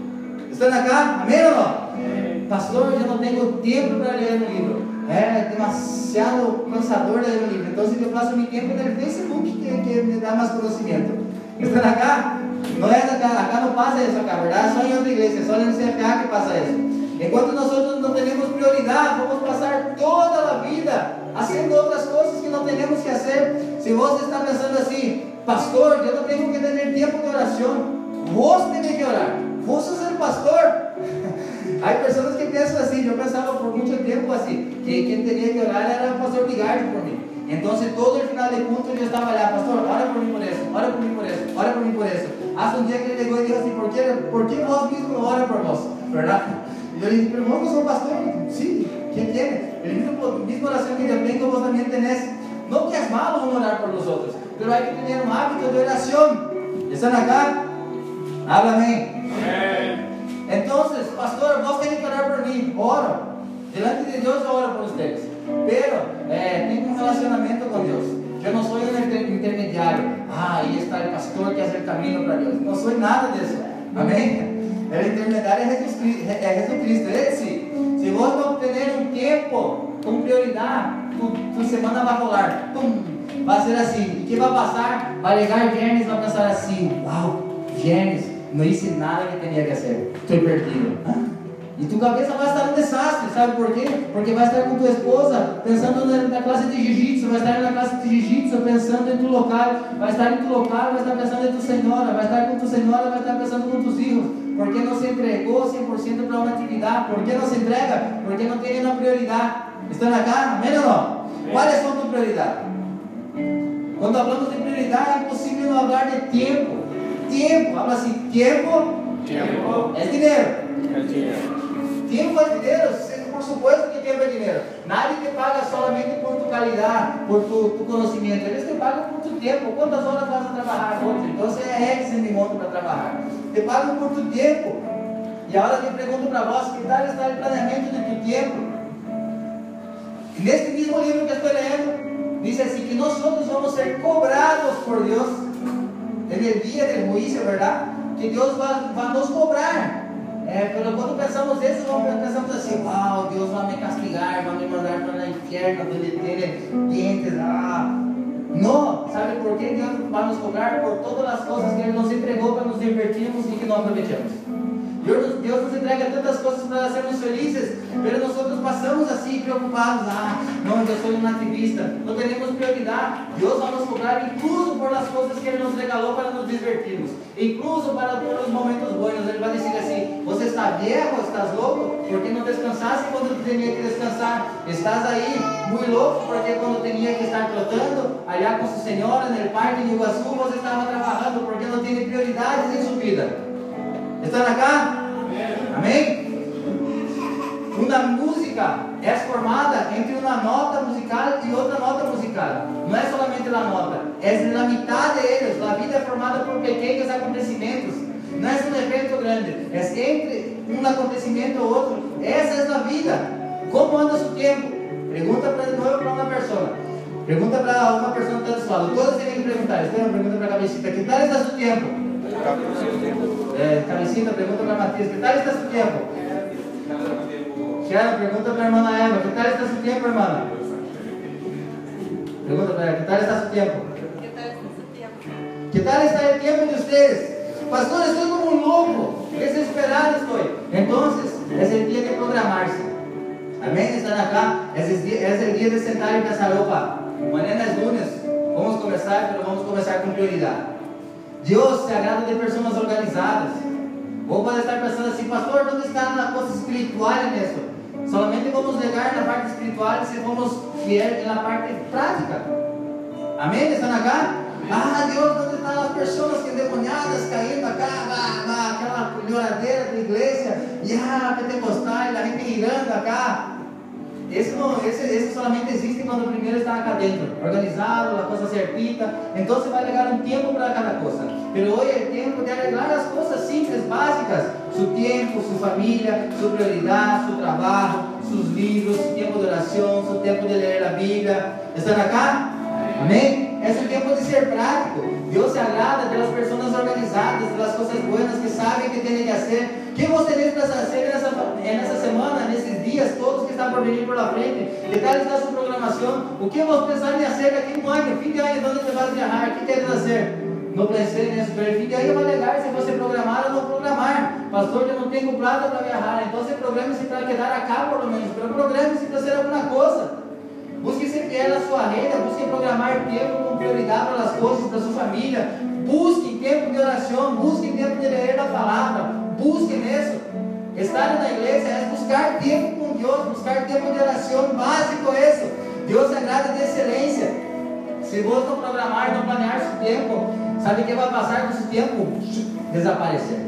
Estão cá? Amém ou não? Pastor, eu não tenho tempo para ler um livro. É demasiado cansador ler um livro. Então, eu faço meu tempo no Facebook, que, que me dá mais conhecimento. Estão cá? Não é acá, acá não passa isso acá, verdade? Só em outra igreja, só no CFA que passa isso. Enquanto nosotros no tenemos prioridad, vamos pasar toda la vida haciendo otras cosas que no tenemos que hacer. Si vos estás pensando así, pastor, yo no tengo que tener tiempo de oración, vos tenés que orar, vos el pastor. Hay personas que piensan así, yo pensaba por mucho tiempo así, que quien tenía que orar era el pastor Ligardo por mí. Entonces todo el final de culto yo estaba allá, pastor, ora por mí por eso, ora por mí por eso, ora por mí por eso. Hasta un día que él llegó y dijo así, ¿por qué, ¿por qué vos mismo no ora por vos? ¿Verdad? Y yo le dije, pero no sos pastor. Sí, ¿quién tiene? El mismo, mismo oración que yo tengo, vos también tenés. No que es malo uno orar por los otros, pero hay que tener un hábito de oración. ¿Están acá? Háblame. Entonces, pastor, vos tenés que orar por mí. Oro. Delante de Dios oro por ustedes. Pero eh, tengo un relacionamiento con Dios. Yo no soy un intermediario. Ah, ahí está el pastor que hace el camino para Dios. No soy nada de eso. Amén. El intermediario es Jesucristo. Es Jesucristo. Él sí. Si vos no tener un tiempo con prioridad, tu, tu semana va a rolar. Pum, va a ser assim. E que vai passar? Vai ligar Gênesis vai pensar assim: Uau, Gênesis, não hice nada que tinha que fazer. Estou perdido. E tu cabeça vai estar um desastre, sabe por quê? Porque vai estar com tua esposa pensando na, classe de jiu-jitsu, vai estar jiu-jitsu pensando em tu local, vai estar em tu local, vai estar pensando em tu senhora, vai estar com tu senhora, vai estar pensando com tus filhos. Porque não se entregou 100% para uma atividade? Por que não se entrega? Porque não tem uma prioridade. Estão acá? Amém ou não? Quais são tus prioridades? Quando falamos de prioridade, é impossível não falar de tempo. Tempo, habla assim, tempo, Tempo. é dinheiro. É dinheiro. Tempo é dinheiro, por supuesto que tempo é dinheiro. Nadie te paga solamente por tu calidad, por tu, tu conhecimento. Eles te pagam por tu tempo. Quantas horas vas a trabalhar? Então é X de monto para trabalhar. Te pagam por tu tempo. E agora eu pergunto para vós, que tal está o planeamento de tu tempo? Neste mesmo livro que estou lendo, diz assim que nós vamos ser cobrados por Deus en el dia do juízo, ¿verdad? Que Deus vai nos cobrar. É, quando pensamos isso, pensamos assim, wow, Deus vai me castigar, vai me mandar para o inferno, donde tem dientes, ah. Não, sabe por que Deus vai nos cobrar? Por todas as coisas que Ele nos entregou para nos divertirmos e que não aproveitamos. Deus, Deus nos entrega tantas coisas para sermos felizes, mas nós passamos assim preocupados. Ah, não, eu sou um ativista, não temos prioridade. Deus vai nos cobrar as coisas que Ele nos regalou para nos divertirmos, incluso para por os momentos bons. Ele vai dizer assim: Você está viejo, estás louco? Porque não descansaste quando tinha que descansar. Estás aí muito louco porque quando tinha que estar trotando, allá com sua senhora no parque de Iguaçu, você estava trabalhando porque não tem prioridades em sua vida. ¿Están acá? Amém? Uma música é formada entre uma nota musical e outra nota musical. Não é somente a nota, é na metade deles. A vida é formada por pequenos acontecimentos. Não é um evento grande, é entre um acontecimento ou outro. Essa é a vida. Como anda seu tempo? Pergunta para de novo para uma pessoa. Pergunta para uma pessoa que está do lado. Todos têm que perguntar. Esteban, pergunta para a cabecita. Que tal está seu tempo? É, cabecita, pergunta para Matias, que tal está seu tempo? Sharon, pergunta para a irmã Eva, que tal está seu tempo, irmã? Pergunta para ela, que tal está seu tempo? Que tal está o tempo de vocês? Pastor, estou como um louco, desesperado estou. Então, é o dia de programar-se. Amém? Estão acá? Esse é o dia de sentar e pensar, opa, amanhã é lunes, vamos começar, mas vamos começar com prioridade. Deus se agrada de pessoas organizadas. Ou pode estar pensando assim, pastor, onde está na coisa espiritual nisso? Solamente vamos ligar na parte espiritual se formos fiel na parte prática. Amém? Estão acá? Ah, Deus, onde estão as pessoas que endemoniadas caindo acá, aquela melhoradeira da igreja, e ah, pentecostal, a gente girando acá. Esse, não, esse, esse solamente existe quando primeiro está acá dentro, organizado, a coisa certita. Então você vai levar um tempo para cada coisa. Mas hoje é tempo de arreglar as coisas simples, básicas: seu tempo, sua família, sua prioridade, seu trabalho, seus livros, seu tempo de oração, seu tempo de ler a Bíblia. Estão acá? Amém? Esse é o tempo de ser prático. Deus se agrada pelas pessoas organizadas, pelas coisas boas que sabem que têm que fazer. Que você para fazer nessa, nessa semana, nesses dias todos que estão por vir por la frente? Que tal está a sua programação? O que você em fazer daqui um ano, fim de ano, onde você vai viajar? O que quer fazer? no PC, nesse perfil, e aí vai legal se você programar ou não programar. Pastor, eu não tenho plata para viajar, então você programa-se para quedar a cabo, pelo menos, pero programe-se para ser alguma coisa. Busque sempre ela a sua renda, busque programar tempo com prioridade para as coisas da sua família. Busque tempo de oração, busque tempo de ler a palavra, busque nisso. Estar na igreja é buscar tempo com Deus, buscar tempo de oração básico isso. Deus agrada de excelência. Se você não programar, não planear seu tempo, sabe o que vai passar com esse tempo? Desaparecer.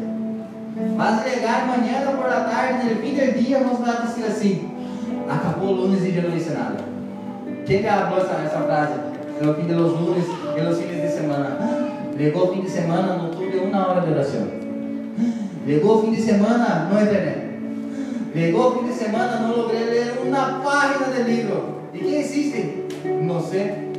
Mas legal, amanhã, por la tarde, no fim do dia, vamos lá dizer assim: acabou o lunes e já não disse nada. Quem falou essa, essa frase? No fim de los lunes e los fines de semana. Legou o fim de semana, não tuve uma hora de oração. Legou o fim de semana, não internet. Legou o fim de semana, não logrei ler uma página de livro. E que existe? Não sei.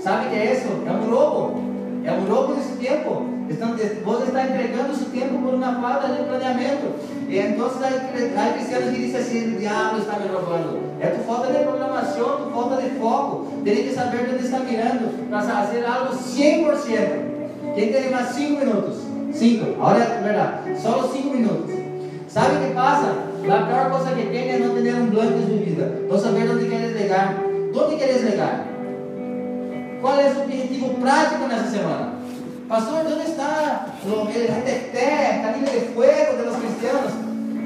Sabe o que é isso? É um roubo. É um roubo desse tempo. Você está entregando seu tempo por uma falta de planeamento. E então há cristianos que dizem assim: o diabo está me roubando. É tu falta de programação, tu falta de foco. Tem que saber onde está mirando para fazer algo 100%. Quem tem mais 5 minutos? 5. Olha é verdade. Só os 5 minutos. Sabe o que passa? A pior coisa que tem é não ter um blanco de vida. Não saber onde queres ligar. Onde queres ligar? Qual é o seu objetivo prático nessa semana? Pastor, onde está o reteté, canilha de fuego de los cristianos?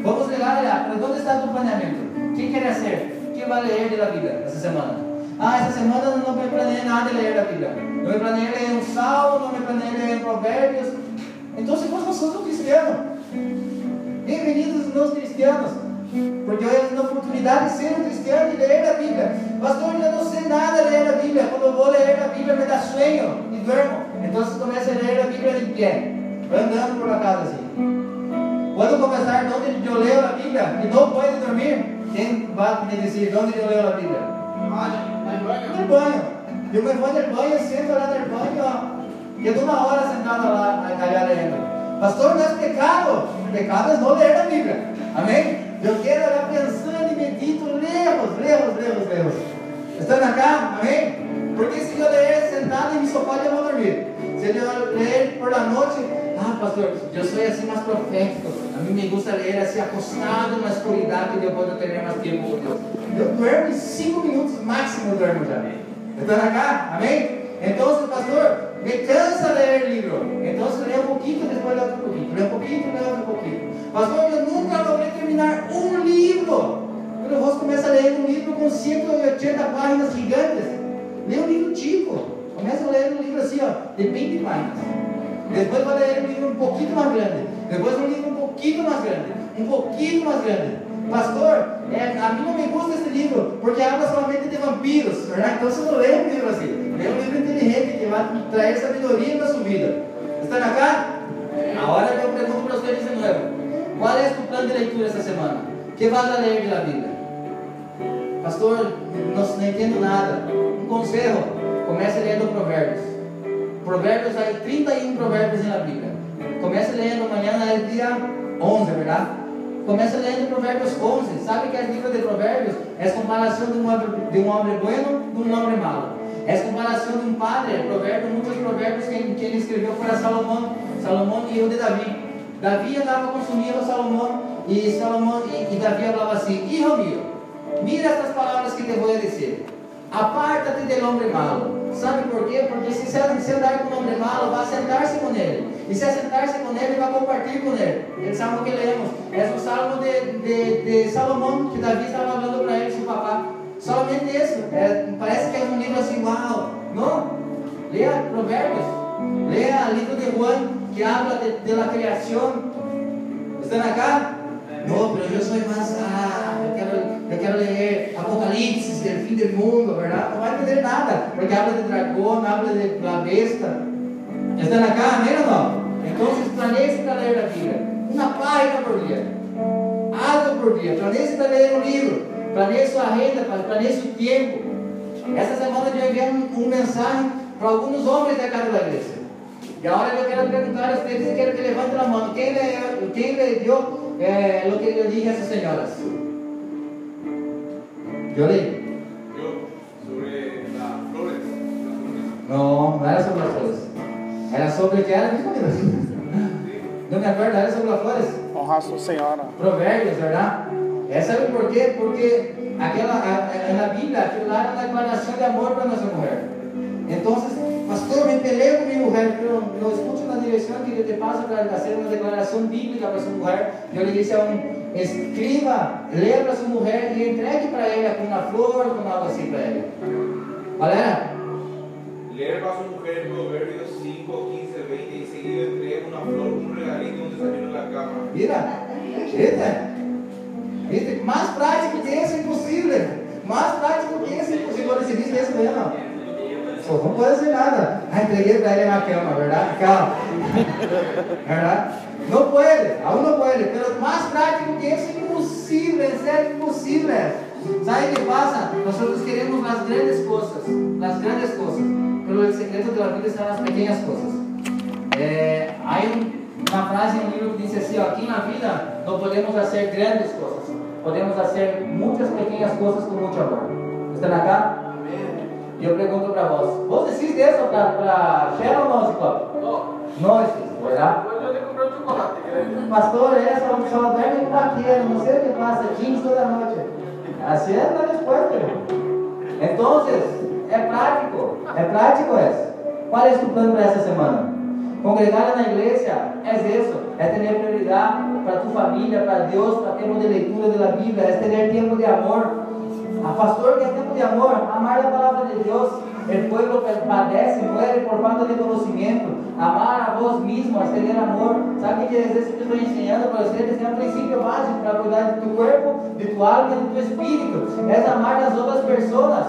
Vamos ligar allá. Mas onde está o planeamento? Quem quer ser? Quem vai ler da Bíblia essa semana? Ah, essa semana não me planejei nada de ler a Bíblia. Não me planejei ler um salmo, não me planejei ler provérbios. Então, se nós somos cristianos, bem-vindos meus cristianos. Porque hoje é uma oportunidade de ser um cristiano e ler a Bíblia. Pastor, eu não sei nada ler a Bíblia. Quando eu vou ler a Bíblia, me dá sonho e durmo. Então começa a ler a Bíblia em pé, andando por a casa assim. Quando começar onde eu leio a Bíblia e não pode dormir, quem vai me dizer onde eu leio a Bíblia? No banho. Eu me vou no banho, sento lá no banho, ó. Fico uma hora sentado lá na calhar lendo. Pastor, não é pecado. Pecado é não ler a Bíblia. Amém? Eu quero olhar pensando e medito, lemos, lemos, lemos, lemos. Na cama? Amém? Porque se eu ler sentado em meu sofá, eu vou dormir. Se eu ler por la noite, ah, pastor, eu sou assim mais profético. A mim me gusta ler assim, acostado na escuridão, e eu ter mais tempo com Deus. Eu durmo em cinco minutos máximo, eu durmo já. Na cama? Amém? Então, pastor, me cansa ler livro. Então, lê um pouquinho, depois lê outro pouquinho. Lê um pouquinho, lê outro pouquinho. Pastor, eu nunca logrei terminar um livro. Quando você começa a ler um livro com 180 páginas gigantes, lê um livro tipo. Começa a ler um livro assim, ó, de 20 páginas. Depois vai ler um livro um pouquinho mais grande. Depois um livro um pouquinho mais grande. Um pouquinho mais grande. Pastor, é, a mim não me gusta esse livro, porque habla somente de vampiros. Verdade? Então você não lê um livro assim. Lê um livro inteligente que vai trazer sabedoria na sua vida. Está na cara? A hora que eu pergunto para vocês de novo. Qual é o plano de leitura essa semana? Que vas a ler da Bíblia? Pastor, não, não entendo nada. Um conselho, comece lendo Provérbios. Provérbios, hay 31 provérbios na Bíblia. Comece lendo, amanhã é dia 11, verdade? Comece lendo Provérbios 11. Sabe que o livro de Provérbios é comparação de um homem, de um homem bueno de um homem malo. É comparação de um padre, provérbio, muitos provérbios que, ele escreveu foram Salomão, Salomão e o de Davi. Davi andava consumindo Salomão e Salomão e, e Davi falava assim: Hijo mío, mira estas palavras que te vou dizer. Aparta-te del homem malo. Sabe por quê? Porque se, se andar com um homem malo, vai sentar-se com ele. E se sentar-se com ele, vai compartilhar com ele. Ele salmo que lemos. É o salmo de, de, de Salomão, que Davi estava falando para ele, seu papá. Somente isso. É, parece que é um livro assim, uau. Não? Leia Provérbios. Leia o livro de Juan que habla de, de la creación. ¿Están acá? No, pero yo soy más, ah, yo quiero, yo quiero leer Apocalipsis del fin del mundo, ¿verdad? No va a entender nada, porque habla de dragón, habla de la besta. ¿Están acá? ¿Amén o no? Entonces, planeje para leer la Biblia. Una página por día. Algo por día. Planeje para leer un libro. Planeje su agenda, planeje su tiempo. Esta semana eu enviei um, um mensaje para alguns homens da casa da igreja. Y ahora yo quiero preguntar a ustedes, quiero que levanten la mano. ¿Quién le, quién le dio eh, lo que yo dije a esas señoras? Yo leí. Yo, sobre las flores. No, no era sobre las flores. Era sobre o que era, Não me acordo, era sobre as flores? Honrar sua senhora. Provérbios, verdade? É, sabe por quê? Porque aquela, a, a, na Bíblia, aquilo lá era uma declaração de amor para nossa mulher. Então, pastor, me peleio com minha mulher, eu não escuto na direção que ele te passa para fazer uma declaração bíblica para sua mulher. Eu lhe disse a um, escreva, leia para sua mulher e entregue para ela com uma flor, com algo assim para ela. Galera? Ler para sua mulher Provérbios 5, 15, 20 e seguida entrega uma flor, um regalito e um desayuno na cama. Mira, eita. Mais prático que isso é impossível. Mais prático que isso é impossível. Esse vídeo é isso mesmo. Pô, não pode fazer nada. Ah, entreguei para ele na cama, verdade? Calma. verdade? Não pode, aún não pode. Pero mais prático que isso é impossível, é impossível. ¿Sabe qué pasa? Nosotros queremos las grandes cosas, las grandes cosas, pero el secreto de la vida en las pequeñas cosas. Eh, hay un, una frase en un libro que dice así, aquí en la vida no podemos hacer grandes cosas, podemos hacer muchas pequeñas cosas con mucho amor. ¿Están acá? E eu pergunto para vós: Você existe isso para Sharon ou não, Ciclope? Não. Não existe, verdade? Um. Pastor, essa só dorme com vaqueiro, não sei o que passa, jeans toda noite. Assim é a resposta. Então, é prático, é prático isso. Qual é o plano para essa semana? Congregar na igreja é isso, é ter prioridade para tua família, para Deus, para tempo de leitura da Bíblia, é ter tempo de amor a pastor que é tempo de amor, amar a palavra de Deus. El pueblo padece, muere por falta de conocimiento. Amar a vos mismo, es tener amor. ¿Sabe que es eso que estoy enseñando para ustedes? Es un principio básico para cuidar de tu cuerpo, de tu alma y de tu espíritu. Es amar a las otras personas.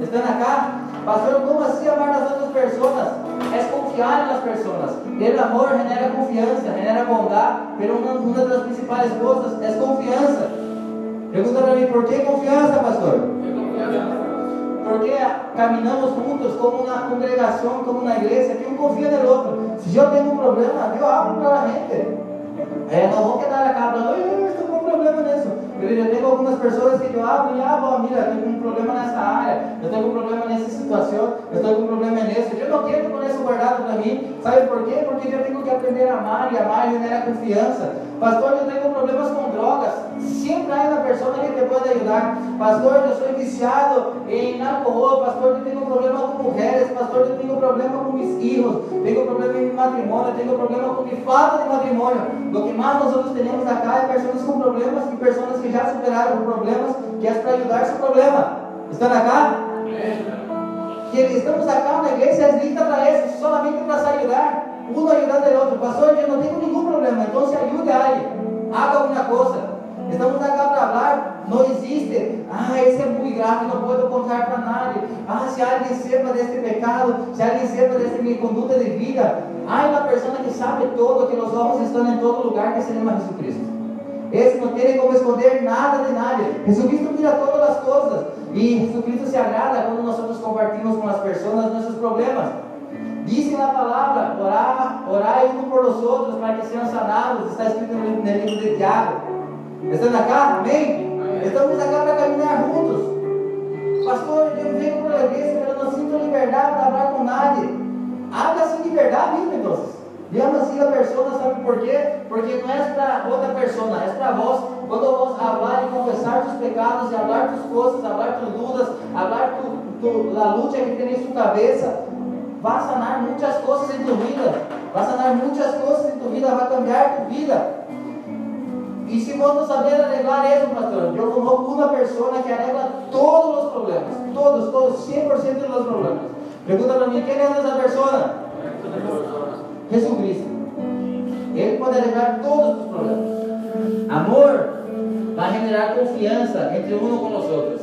¿Están acá? Pastor, ¿cómo así amar a las otras personas? Es confiar en las personas. Amor genera confianza, genera bondad, pero una, una de las principales cosas es confianza. Para mim, por que confiança, pastor? Porque caminhamos juntos como uma congregação, como uma igreja, que um confia no outro. Se eu tenho um problema, eu abro para a gente. É, não vou quedar a não, eu estou com um problema Eu tenho algumas pessoas que eu abro e ah, mira, eu tenho um problema nessa área, eu tenho um problema nessa situação, eu com um problema nisso. Eu não quero com isso guardado para mim. Sabe por quê? Porque eu tenho que aprender a amar e amar genera confiança. Pastor, eu tenho problemas com drogas. Sempre há uma pessoa que te pode ajudar. Pastor, eu sou viciado em álcool. Pastor, eu tenho problema com mulheres. Pastor, eu tenho problema com filhos. Tenho problema em matrimônio. Tenho problema com minha falta de matrimônio. O que mais nós temos acá é pessoas com problemas e pessoas que já superaram problemas, que é para ajudar seu problema. Estão acá? Que estamos acá na igreja, é lista para isso, solamente para ajudar. Um ajudando o outro. Pastor, eu não tenho nenhum problema, então se ajude aí. Haga alguma coisa. Estamos acá para falar, não existe. Ah, esse é muito grave, não posso contar para nadie. Ah, se alguém sepa deste pecado, se alguém sepa desta minha conduta de vida. Há uma pessoa que sabe todo, que os homens estão em todo lugar, que se chama Jesus Esse não tem como esconder nada de nada. Jesus Cristo mira todas as coisas. E Jesus Cristo se agrada quando nós compartilhamos com as pessoas nossos problemas. Diz na palavra, orar, orar um por os outros para que sejam sanados. Está escrito no livro de Tiago. Estamos acá? Amém? Estamos acá para caminhar juntos. Pastor, eu venho para a igreja, eu não sinto liberdade para falar com nadie. Habla sem liberdade mesmo, então. Llama assim a pessoa, sabe por quê? Porque não é para outra pessoa, é para vós. Quando vós falar e confessar os pecados, e falar tus coisas, falar tus dúvidas, falar tu, tu, a luta que tem em sua cabeça, vai sanar muitas coisas em tua vida. Vai sanar muitas coisas em tua vida, vai cambiar tua vida. E se vos não saber arreglar isso, pastor, eu convoco uma pessoa que arregla todos os problemas. Todos, todos, 100% dos problemas. Pergunta para mim, quem é essa pessoa? Jesus Cristo. Ele pode arreglar todos os problemas. Amor vai generar confiança entre um com os outros.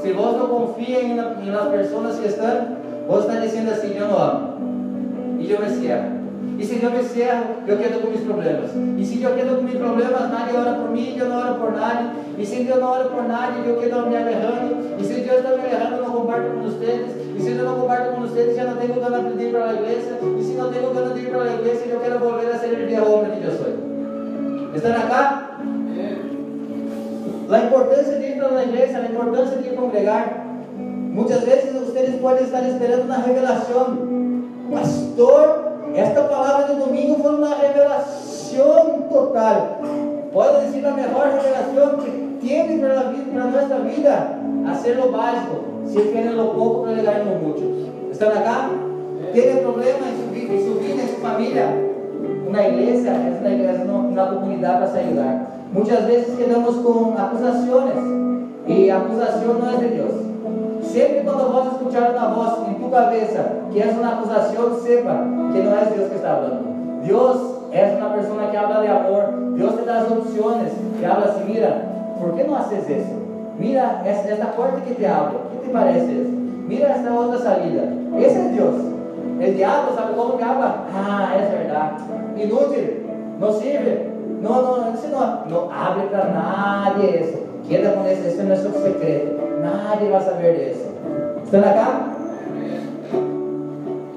Se vos não confia em, las pessoas que estão Vos está dizendo assim, eu não amo. E eu me cierro. E se eu me cierro, eu quedo com meus problemas. E se eu quedo com meus problemas, nadie ora por mim, eu não oro por nadie. E se eu não oro por nadie, eu quedo me alejando. E se Deus está me alejando, eu não comparto com vocês. E se eu não comparto com vocês, já não tenho ganas de ir para a igreja. E se não tenho ganas de ir para a igreja, eu quero volver a ser o de homem que eu sou. Estão acá? A importância de ir para a igreja, a importância de congregar. Muitas vezes vocês podem estar esperando uma revelação. Pastor, esta palavra do domingo foi uma revelação total. Puedo decir la mejor revelación que tiene para, para nuestra vida, hacer lo básico, si tiene lo poco para llegar en lo mucho. ¿Están acá? ¿Tiene problema en su vida, en su, vida, en su familia? Una iglesia es una iglesia, no, una comunidad para se ayudar. Muchas veces quedamos con acusaciones y acusación no es de Dios. Siempre cuando vos escuchar una voz en tu cabeza que es una acusación, sepa que no es Dios que está hablando. Dios es una persona que habla de amor. Dios te da las opciones. Que habla así, mira, ¿por qué no haces eso? Mira esta puerta que te abro. ¿Qué te parece eso? Mira esta otra salida. Ese es Dios. El diablo sabe cómo que habla. Ah, es verdad. Inútil. No sirve. No, eso no, no abre para nadie eso. Queda con eso, ese es nuestro secreto. Nadie va a saber de eso. ¿Están acá?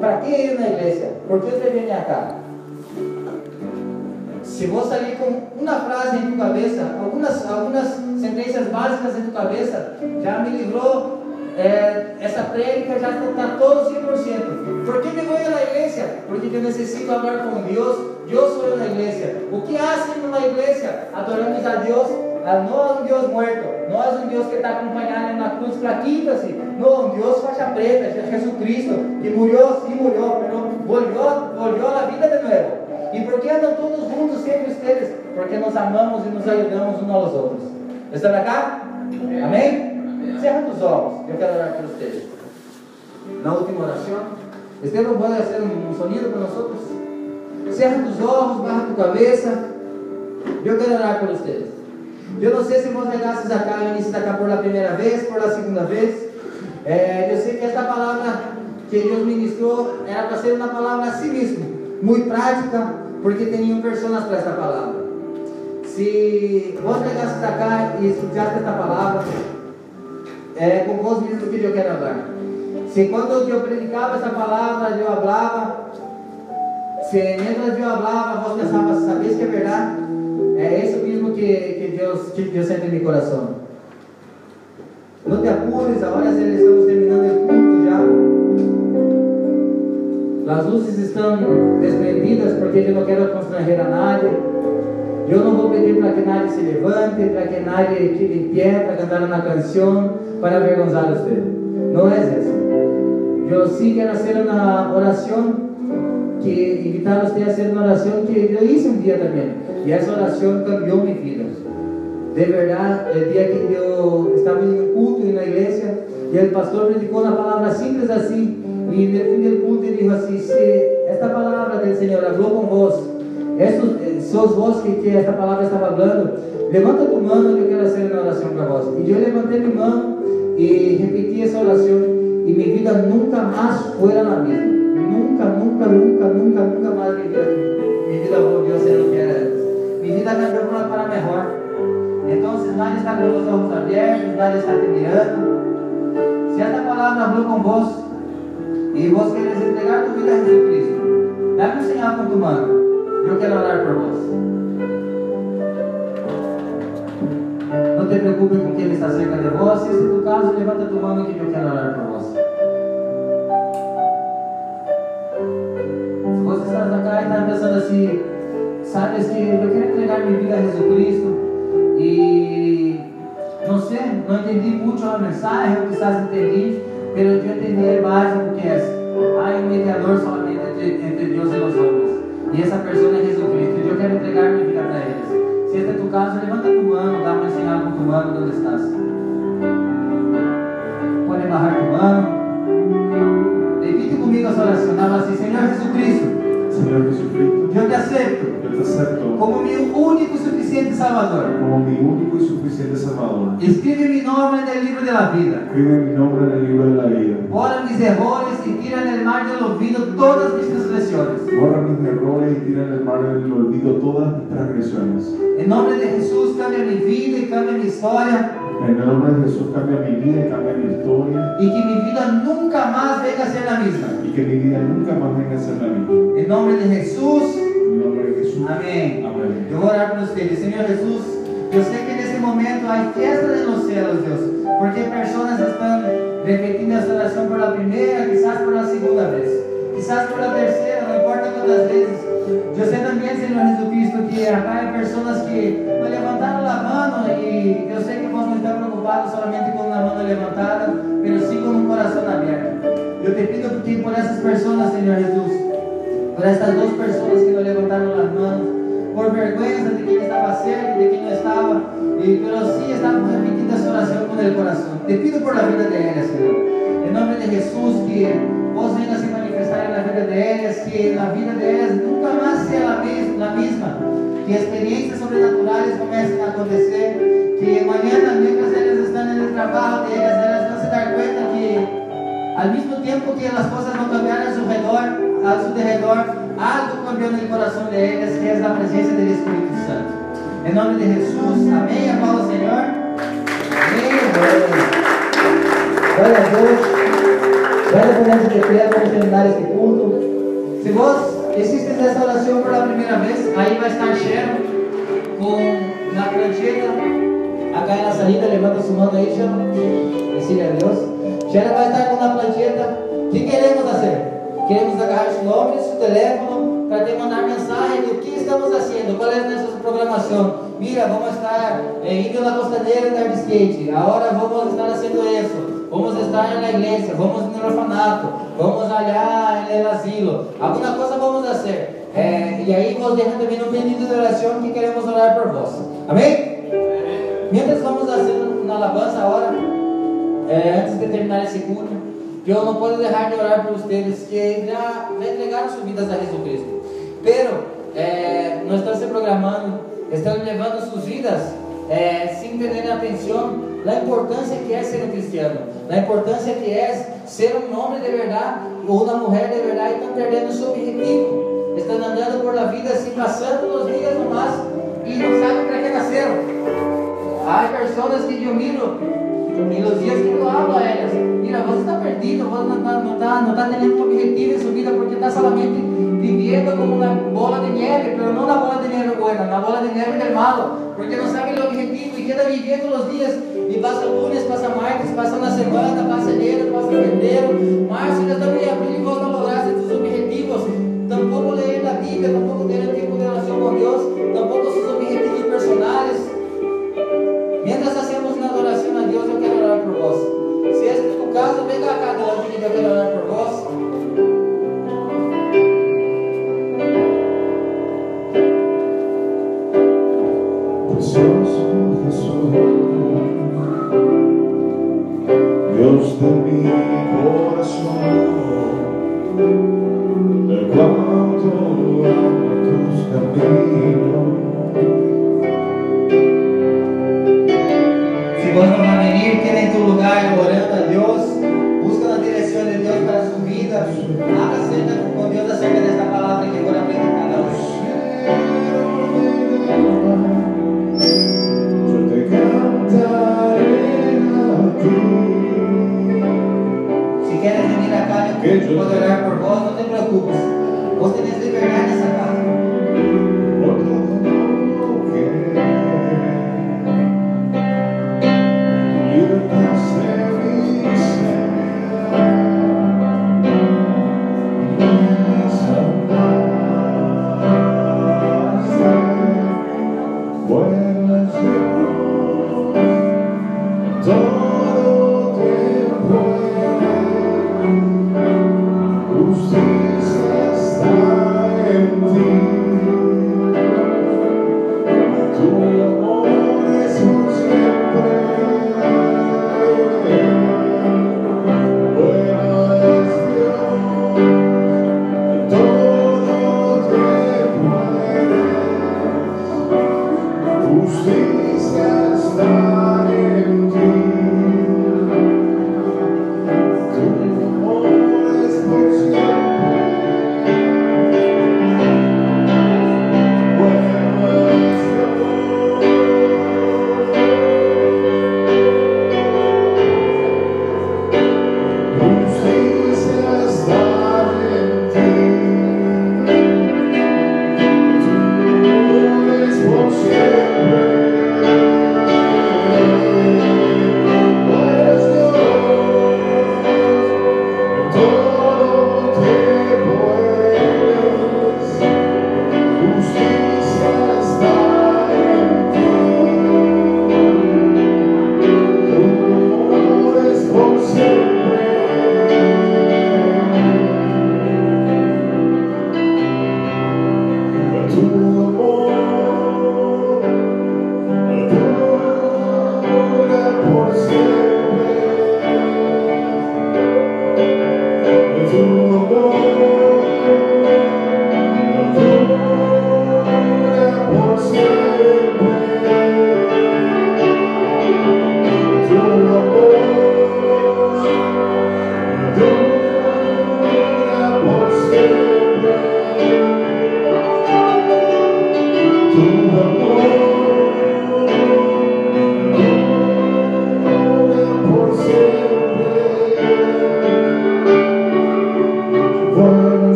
¿Para qué ir a una iglesia? ¿Por qué usted viene acá? Se vos salir com uma frase em tu cabeça, algumas, algumas sentenças básicas em tu cabeça, já me livrou é, essa prédica, já está todo 100%. ¿Por que me vou à igreja? Porque eu necessito falar com Deus. Eu sou na igreja. O que hacen na igreja? Adoramos a Deus. Não é um Deus morto, é um Deus que está acompanhado na cruz flaquito assim. Não, um Deus faixa preta, Jesus Cristo, que morreu, sim morreu, volvió, volvió a vida de novo. E por que andam todos juntos sempre ustedes? Porque nos amamos e nos ajudamos uns aos outros. Estão acá? Amém? Amém? Cerra os olhos. Eu quero orar por vocês. Na última oração, Esteban pode fazer um sonido para nós? Cerra os olhos, barra tu cabeça. Eu quero orar por vocês. Eu não sei se vos llegasses acá, viniste acá por a primeira vez, por a segunda vez. É, eu sei que esta palavra que Deus ministrou era para ser uma palavra a si mesmo, muito prática, porque tinham pessoas para esta palavra. Se vos chegaste acá e escutaste esta palavra, é com vos mesmo que eu quero falar. Se quando eu predicava esta palavra, eu falava, se mientras eu falava, vos pensava, sabias que é verdade? É isso mesmo que, que, Deus, que Deus sente em meu coração. Não te apures, agora estamos terminando o culto já. As luzes estão desprendidas porque eu não quero constranger a nadie. Eu não vou pedir para que nadie se levante, para que nadie quede em pé para cantar uma canção para avergonzar a você. Não é isso. Eu sim quero fazer uma oração que invitar a você a fazer uma oração que eu hice um dia também. E essa oração cambiou minha vida. De verdade, o dia que eu estava em um culto na igreja e o pastor predicou uma palavra simples assim. Y en el fin del culto dijo así, si esta palabra del Señor habló con vos, estos, eh, sos vos que, que esta palabra estaba hablando, levanta tu mano, yo quiero hacer una oración para vos. Y yo levanté mi mano y repetí esa oración y mi vida nunca más fuera la misma. Nunca, nunca, nunca, nunca, nunca más mi vida, mi vida volvió a ser lo que era Mi vida cambió para mejor. Entonces nadie está con los ojos abiertos, nadie está te mirando. Si esta palabra habló con vos, e vos queres entregar tu vida a Jesus dá-me um sinal com tu mano. Eu quero orar por vós. Não te preocupe com quem está cerca de vós. Se é o caso, levanta tu mano que eu quero orar por vós. Se você está cá e está pensando assim, sabes que eu quero entregar minha vida a Jesus Cristo e não sei, não entendi muito a mensagem, ou quizás entendi pero yo entendí el básico que es, hay un mediador solamente entre, entre Dios y los hombres, y esa persona es Jesucristo, y yo quiero entregar mi vida para ellos. Si este es tu caso, levanta tu mano, dame uma señal con tu mano donde estás. Puede bajar tu mano. Repite conmigo essa oração, dá assim, Senhor Jesucristo. Senhor Jesucristo. Eu te acepto. Acepto. Como meu único suficiente Salvador. Como mi único y suficiente Salvador. Escribe mi nombre en el libro de la vida. Escribe mi nombre en el libro de la vida. Borra mis errores y tira en el mar del olvido todas mis transgresiones. Borra mis errores y tira en el mar del olvido todas mis transgresiones. En nombre de Jesús cambia mi vida y cambia mi historia. En el nombre de Jesús cambia mi vida y cambia mi historia. Y que mi vida nunca más venga a ser la misma. Y que mi vida nunca más venga a ser la misma. En nombre de Jesús. En nombre de Jesús. Amén. Amén. Yo voy a orar por ustedes. Señor Jesús, yo sé que en este momento hay fiesta en los cielos, Dios. Porque personas están repetindo esta oração por la primera, quizás por la segunda vez. Quizás por la tercera, no importa importa quantas vezes. Eu sei também, Senhor Jesucristo, que acá há pessoas que não levantaram a mão e eu sei que vós não está preocupado somente com a mão levantada, mas sim com o coração aberto. Eu te pido que por essas pessoas, Senhor Jesus, por estas duas pessoas que não levantaram as mãos, por vergonha de quem estava certo e de quem não estava, e pero sim estavam repetindo essa oração com o coração. Te pido por la vida de elas, Senhor. Em nome de Jesus, que vos venha se manifestar na vida de elas, que na vida de elas nunca mais seja a mesma, que experiências sobrenaturais comecem a acontecer, que amanhã, mientras elas estão no trabalho delas, elas vão se dar conta que, ao mesmo tempo que as coisas não cambiaram a seu redor, a seu redor, algo cambiou no coração delas, que é a presença do Espírito Santo. Em nome de Jesus, amém. A paz Senhor. Amém. Glória a Deus. Glória a Deus de pé, vamos terminar este culto. Se vos existe esta oração pela primeira vez, aí vai estar Sharon com na prancheta, acá na salida, levanta sua mão aí, Sharon. Decide a Deus. Sharon vai estar com na prancheta. O que queremos fazer? Queremos agarrar os nomes, o telefone, para te mandar mensagem do que estamos fazendo, qual é a nossa programação. Mira, vamos estar eh, indo na costaneira andar de skate, agora vamos estar fazendo isso, vamos estar na igreja, vamos no orfanato, vamos olhar no asilo, alguma coisa vamos fazer. Eh, e aí vos deixa também um pedido de oração que queremos orar por vós. Amém? Mientras vamos fazendo na alabança agora, eh, antes de terminar esse culto, eu não posso deixar de orar por vocês que já, já entregaram suas vidas a Jesus Cristo. Pero, eh, estão se programando, estão levando suas vidas eh, sem ter atenção da importância que é ser um cristiano, da importância que é ser um homem de verdade ou uma mulher de verdade e estão perdendo seu objetivo. Estão andando por la vida assim, passando os dias no mais e não sabem para que nasceram. Há pessoas que eu miro, e nos dias que eu hablo a elas, mira, você está perdido, você não está não tá, não tá tendo um objetivo em sua vida porque está solamente vivendo como uma bola de neve, mas não na bola de neve buena, na bola de neve del malo, porque não sabe o objetivo e queda vivendo os dias e passa lunes, passa martes, passa uma semana, passa enero, passa fevereiro, março, já estamos em abril e vos não lograste seus objetivos, tampouco ler a Bíblia, tampouco ter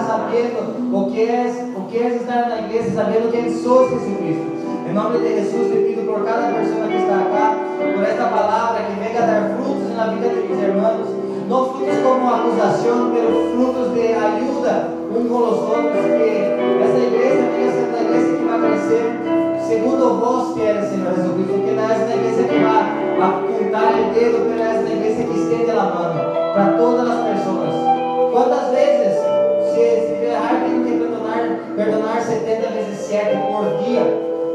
sabendo o que é, o que é estar na igreja, sabendo quem sou Jesus Cristo. Em nome de Jesus, te pido por cada pessoa que está acá, por esta palavra que venga dar frutos na vida de mis hermanos, não frutos como acusação, mas frutos de ajuda uns com os outros, que essa igreja venha ser uma igreja que vai crescer segundo vós queres, Senhor Jesus Cristo, que não é essa igreja que vai apontar o dedo, mas é essa igreja que estende a mão para todas as pessoas. Quantas vezes, perdonar, perdonar 70 vezes 7 por dia,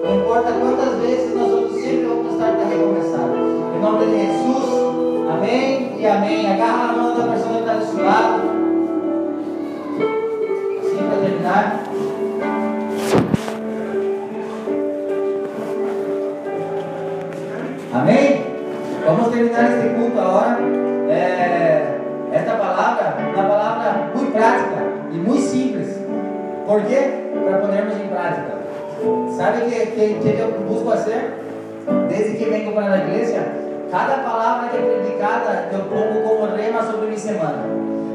não importa quantas vezes nós vamos sempre vamos estar para recomeçar. Em nome de Jesus, amém e amém. Agarra a mão da pessoa que está do seu lado. Assim para terminar. Amém? Vamos terminar este culto agora. É, esta palavra é uma palavra muito prática e muito simples. Por quê? ¿Sabe que, que, que eu busco fazer? Desde que vengo para a igreja, cada palavra que é predicada eu pongo como rema sobre minha semana.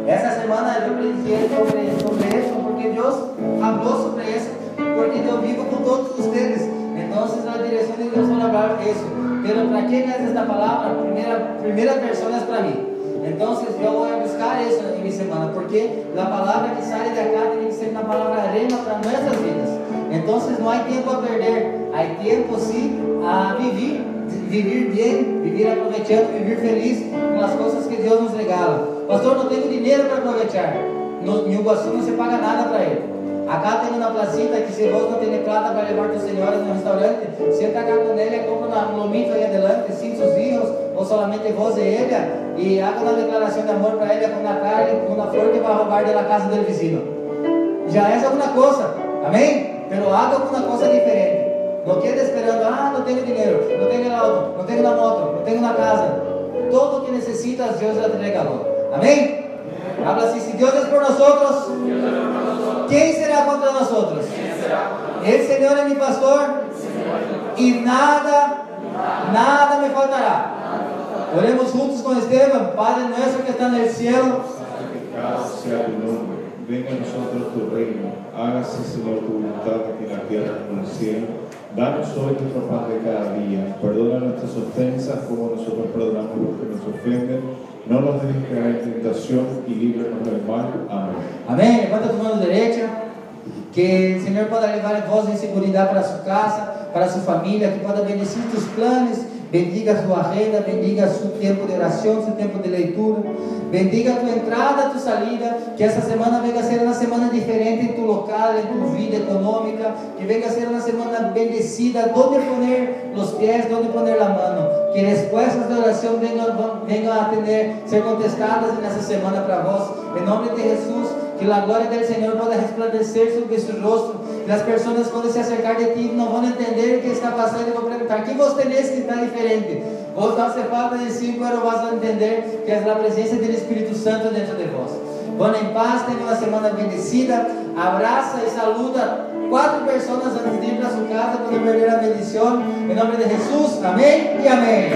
Essa semana eu prediquei sobre, sobre isso porque Deus falou sobre isso, porque eu vivo com todos vocês. Então, a direção de Deus vai falar isso. Pero para quem é esta palavra? Primeira, primeira versão é para mim. Então, eu vou buscar isso em minha semana, porque a palavra que sai da cá tem que ser uma palavra rema para nossas vidas. Então não há tempo a perder, há tempo sim a viver, viver bem, viver aproveitando, viver feliz com as coisas que Deus nos regala. Pastor, não tenho dinheiro para aproveitar. No, em Iguaçu não se paga nada para ele. Acá tem uma placita que se você não tem plata para levar tus senhores no restaurante, senta cá com ele, compra um lomito aí adelante, cinco sus hijos, ou solamente vós e ele, e haga uma declaração de amor para ele com uma carne, com uma flor que vai roubar da casa do vizinho. Já é alguma coisa, amém? Pero haga alguma coisa diferente. Não quede esperando, ah, não tenho dinheiro, não tenho auto, não tenho na moto, não tenho na casa. Todo o que necessitas, Deus já te regalou. Amém? Habla assim, se Deus é por nós outros, quem será contra nós outros? El Senhor é meu pastor e nada, nada me faltará. Oremos juntos com Esteban, Padre nosso que está no céu. venga a nosotros tu reino, hágase Señor tu voluntad aquí en la tierra como en el cielo. Danos hoy nuestro pan de cada día, perdona nuestras ofensas como nosotros perdonamos los que nos ofenden. No nos dejes caer en tentación y líbranos del mal. Amén. Amém. Levanta tu mão direita. Que o Senhor possa levar voz de segurança para sua casa, para sua família, que possa bendecir tus planos bendiga a sua renda, bendiga seu tempo de oração, seu tempo de leitura, bendiga a tua entrada, a tua salida, que essa semana venha a ser uma semana diferente em tu local, em tua vida econômica, que venha a ser uma semana bendecida, onde poner os pés, onde poner a mão, que respostas da oração venham, venham a ser contestadas nessa semana para vós, em nome de Jesus, que a glória do Senhor possa resplandecer sobre seu rosto, que as pessoas quando se acercar de ti não vão entender o que está passando e vão perguntar, que você tem que está diferente? Vos se a hacer de cinco pero vas a entender que é a presença do Espírito Santo dentro de vós. Vão em paz, tenha uma semana bendecida. abraça e saluda quatro pessoas antes de ir a sua casa para perder a bendição. Em nome de Jesus. Amém e amém.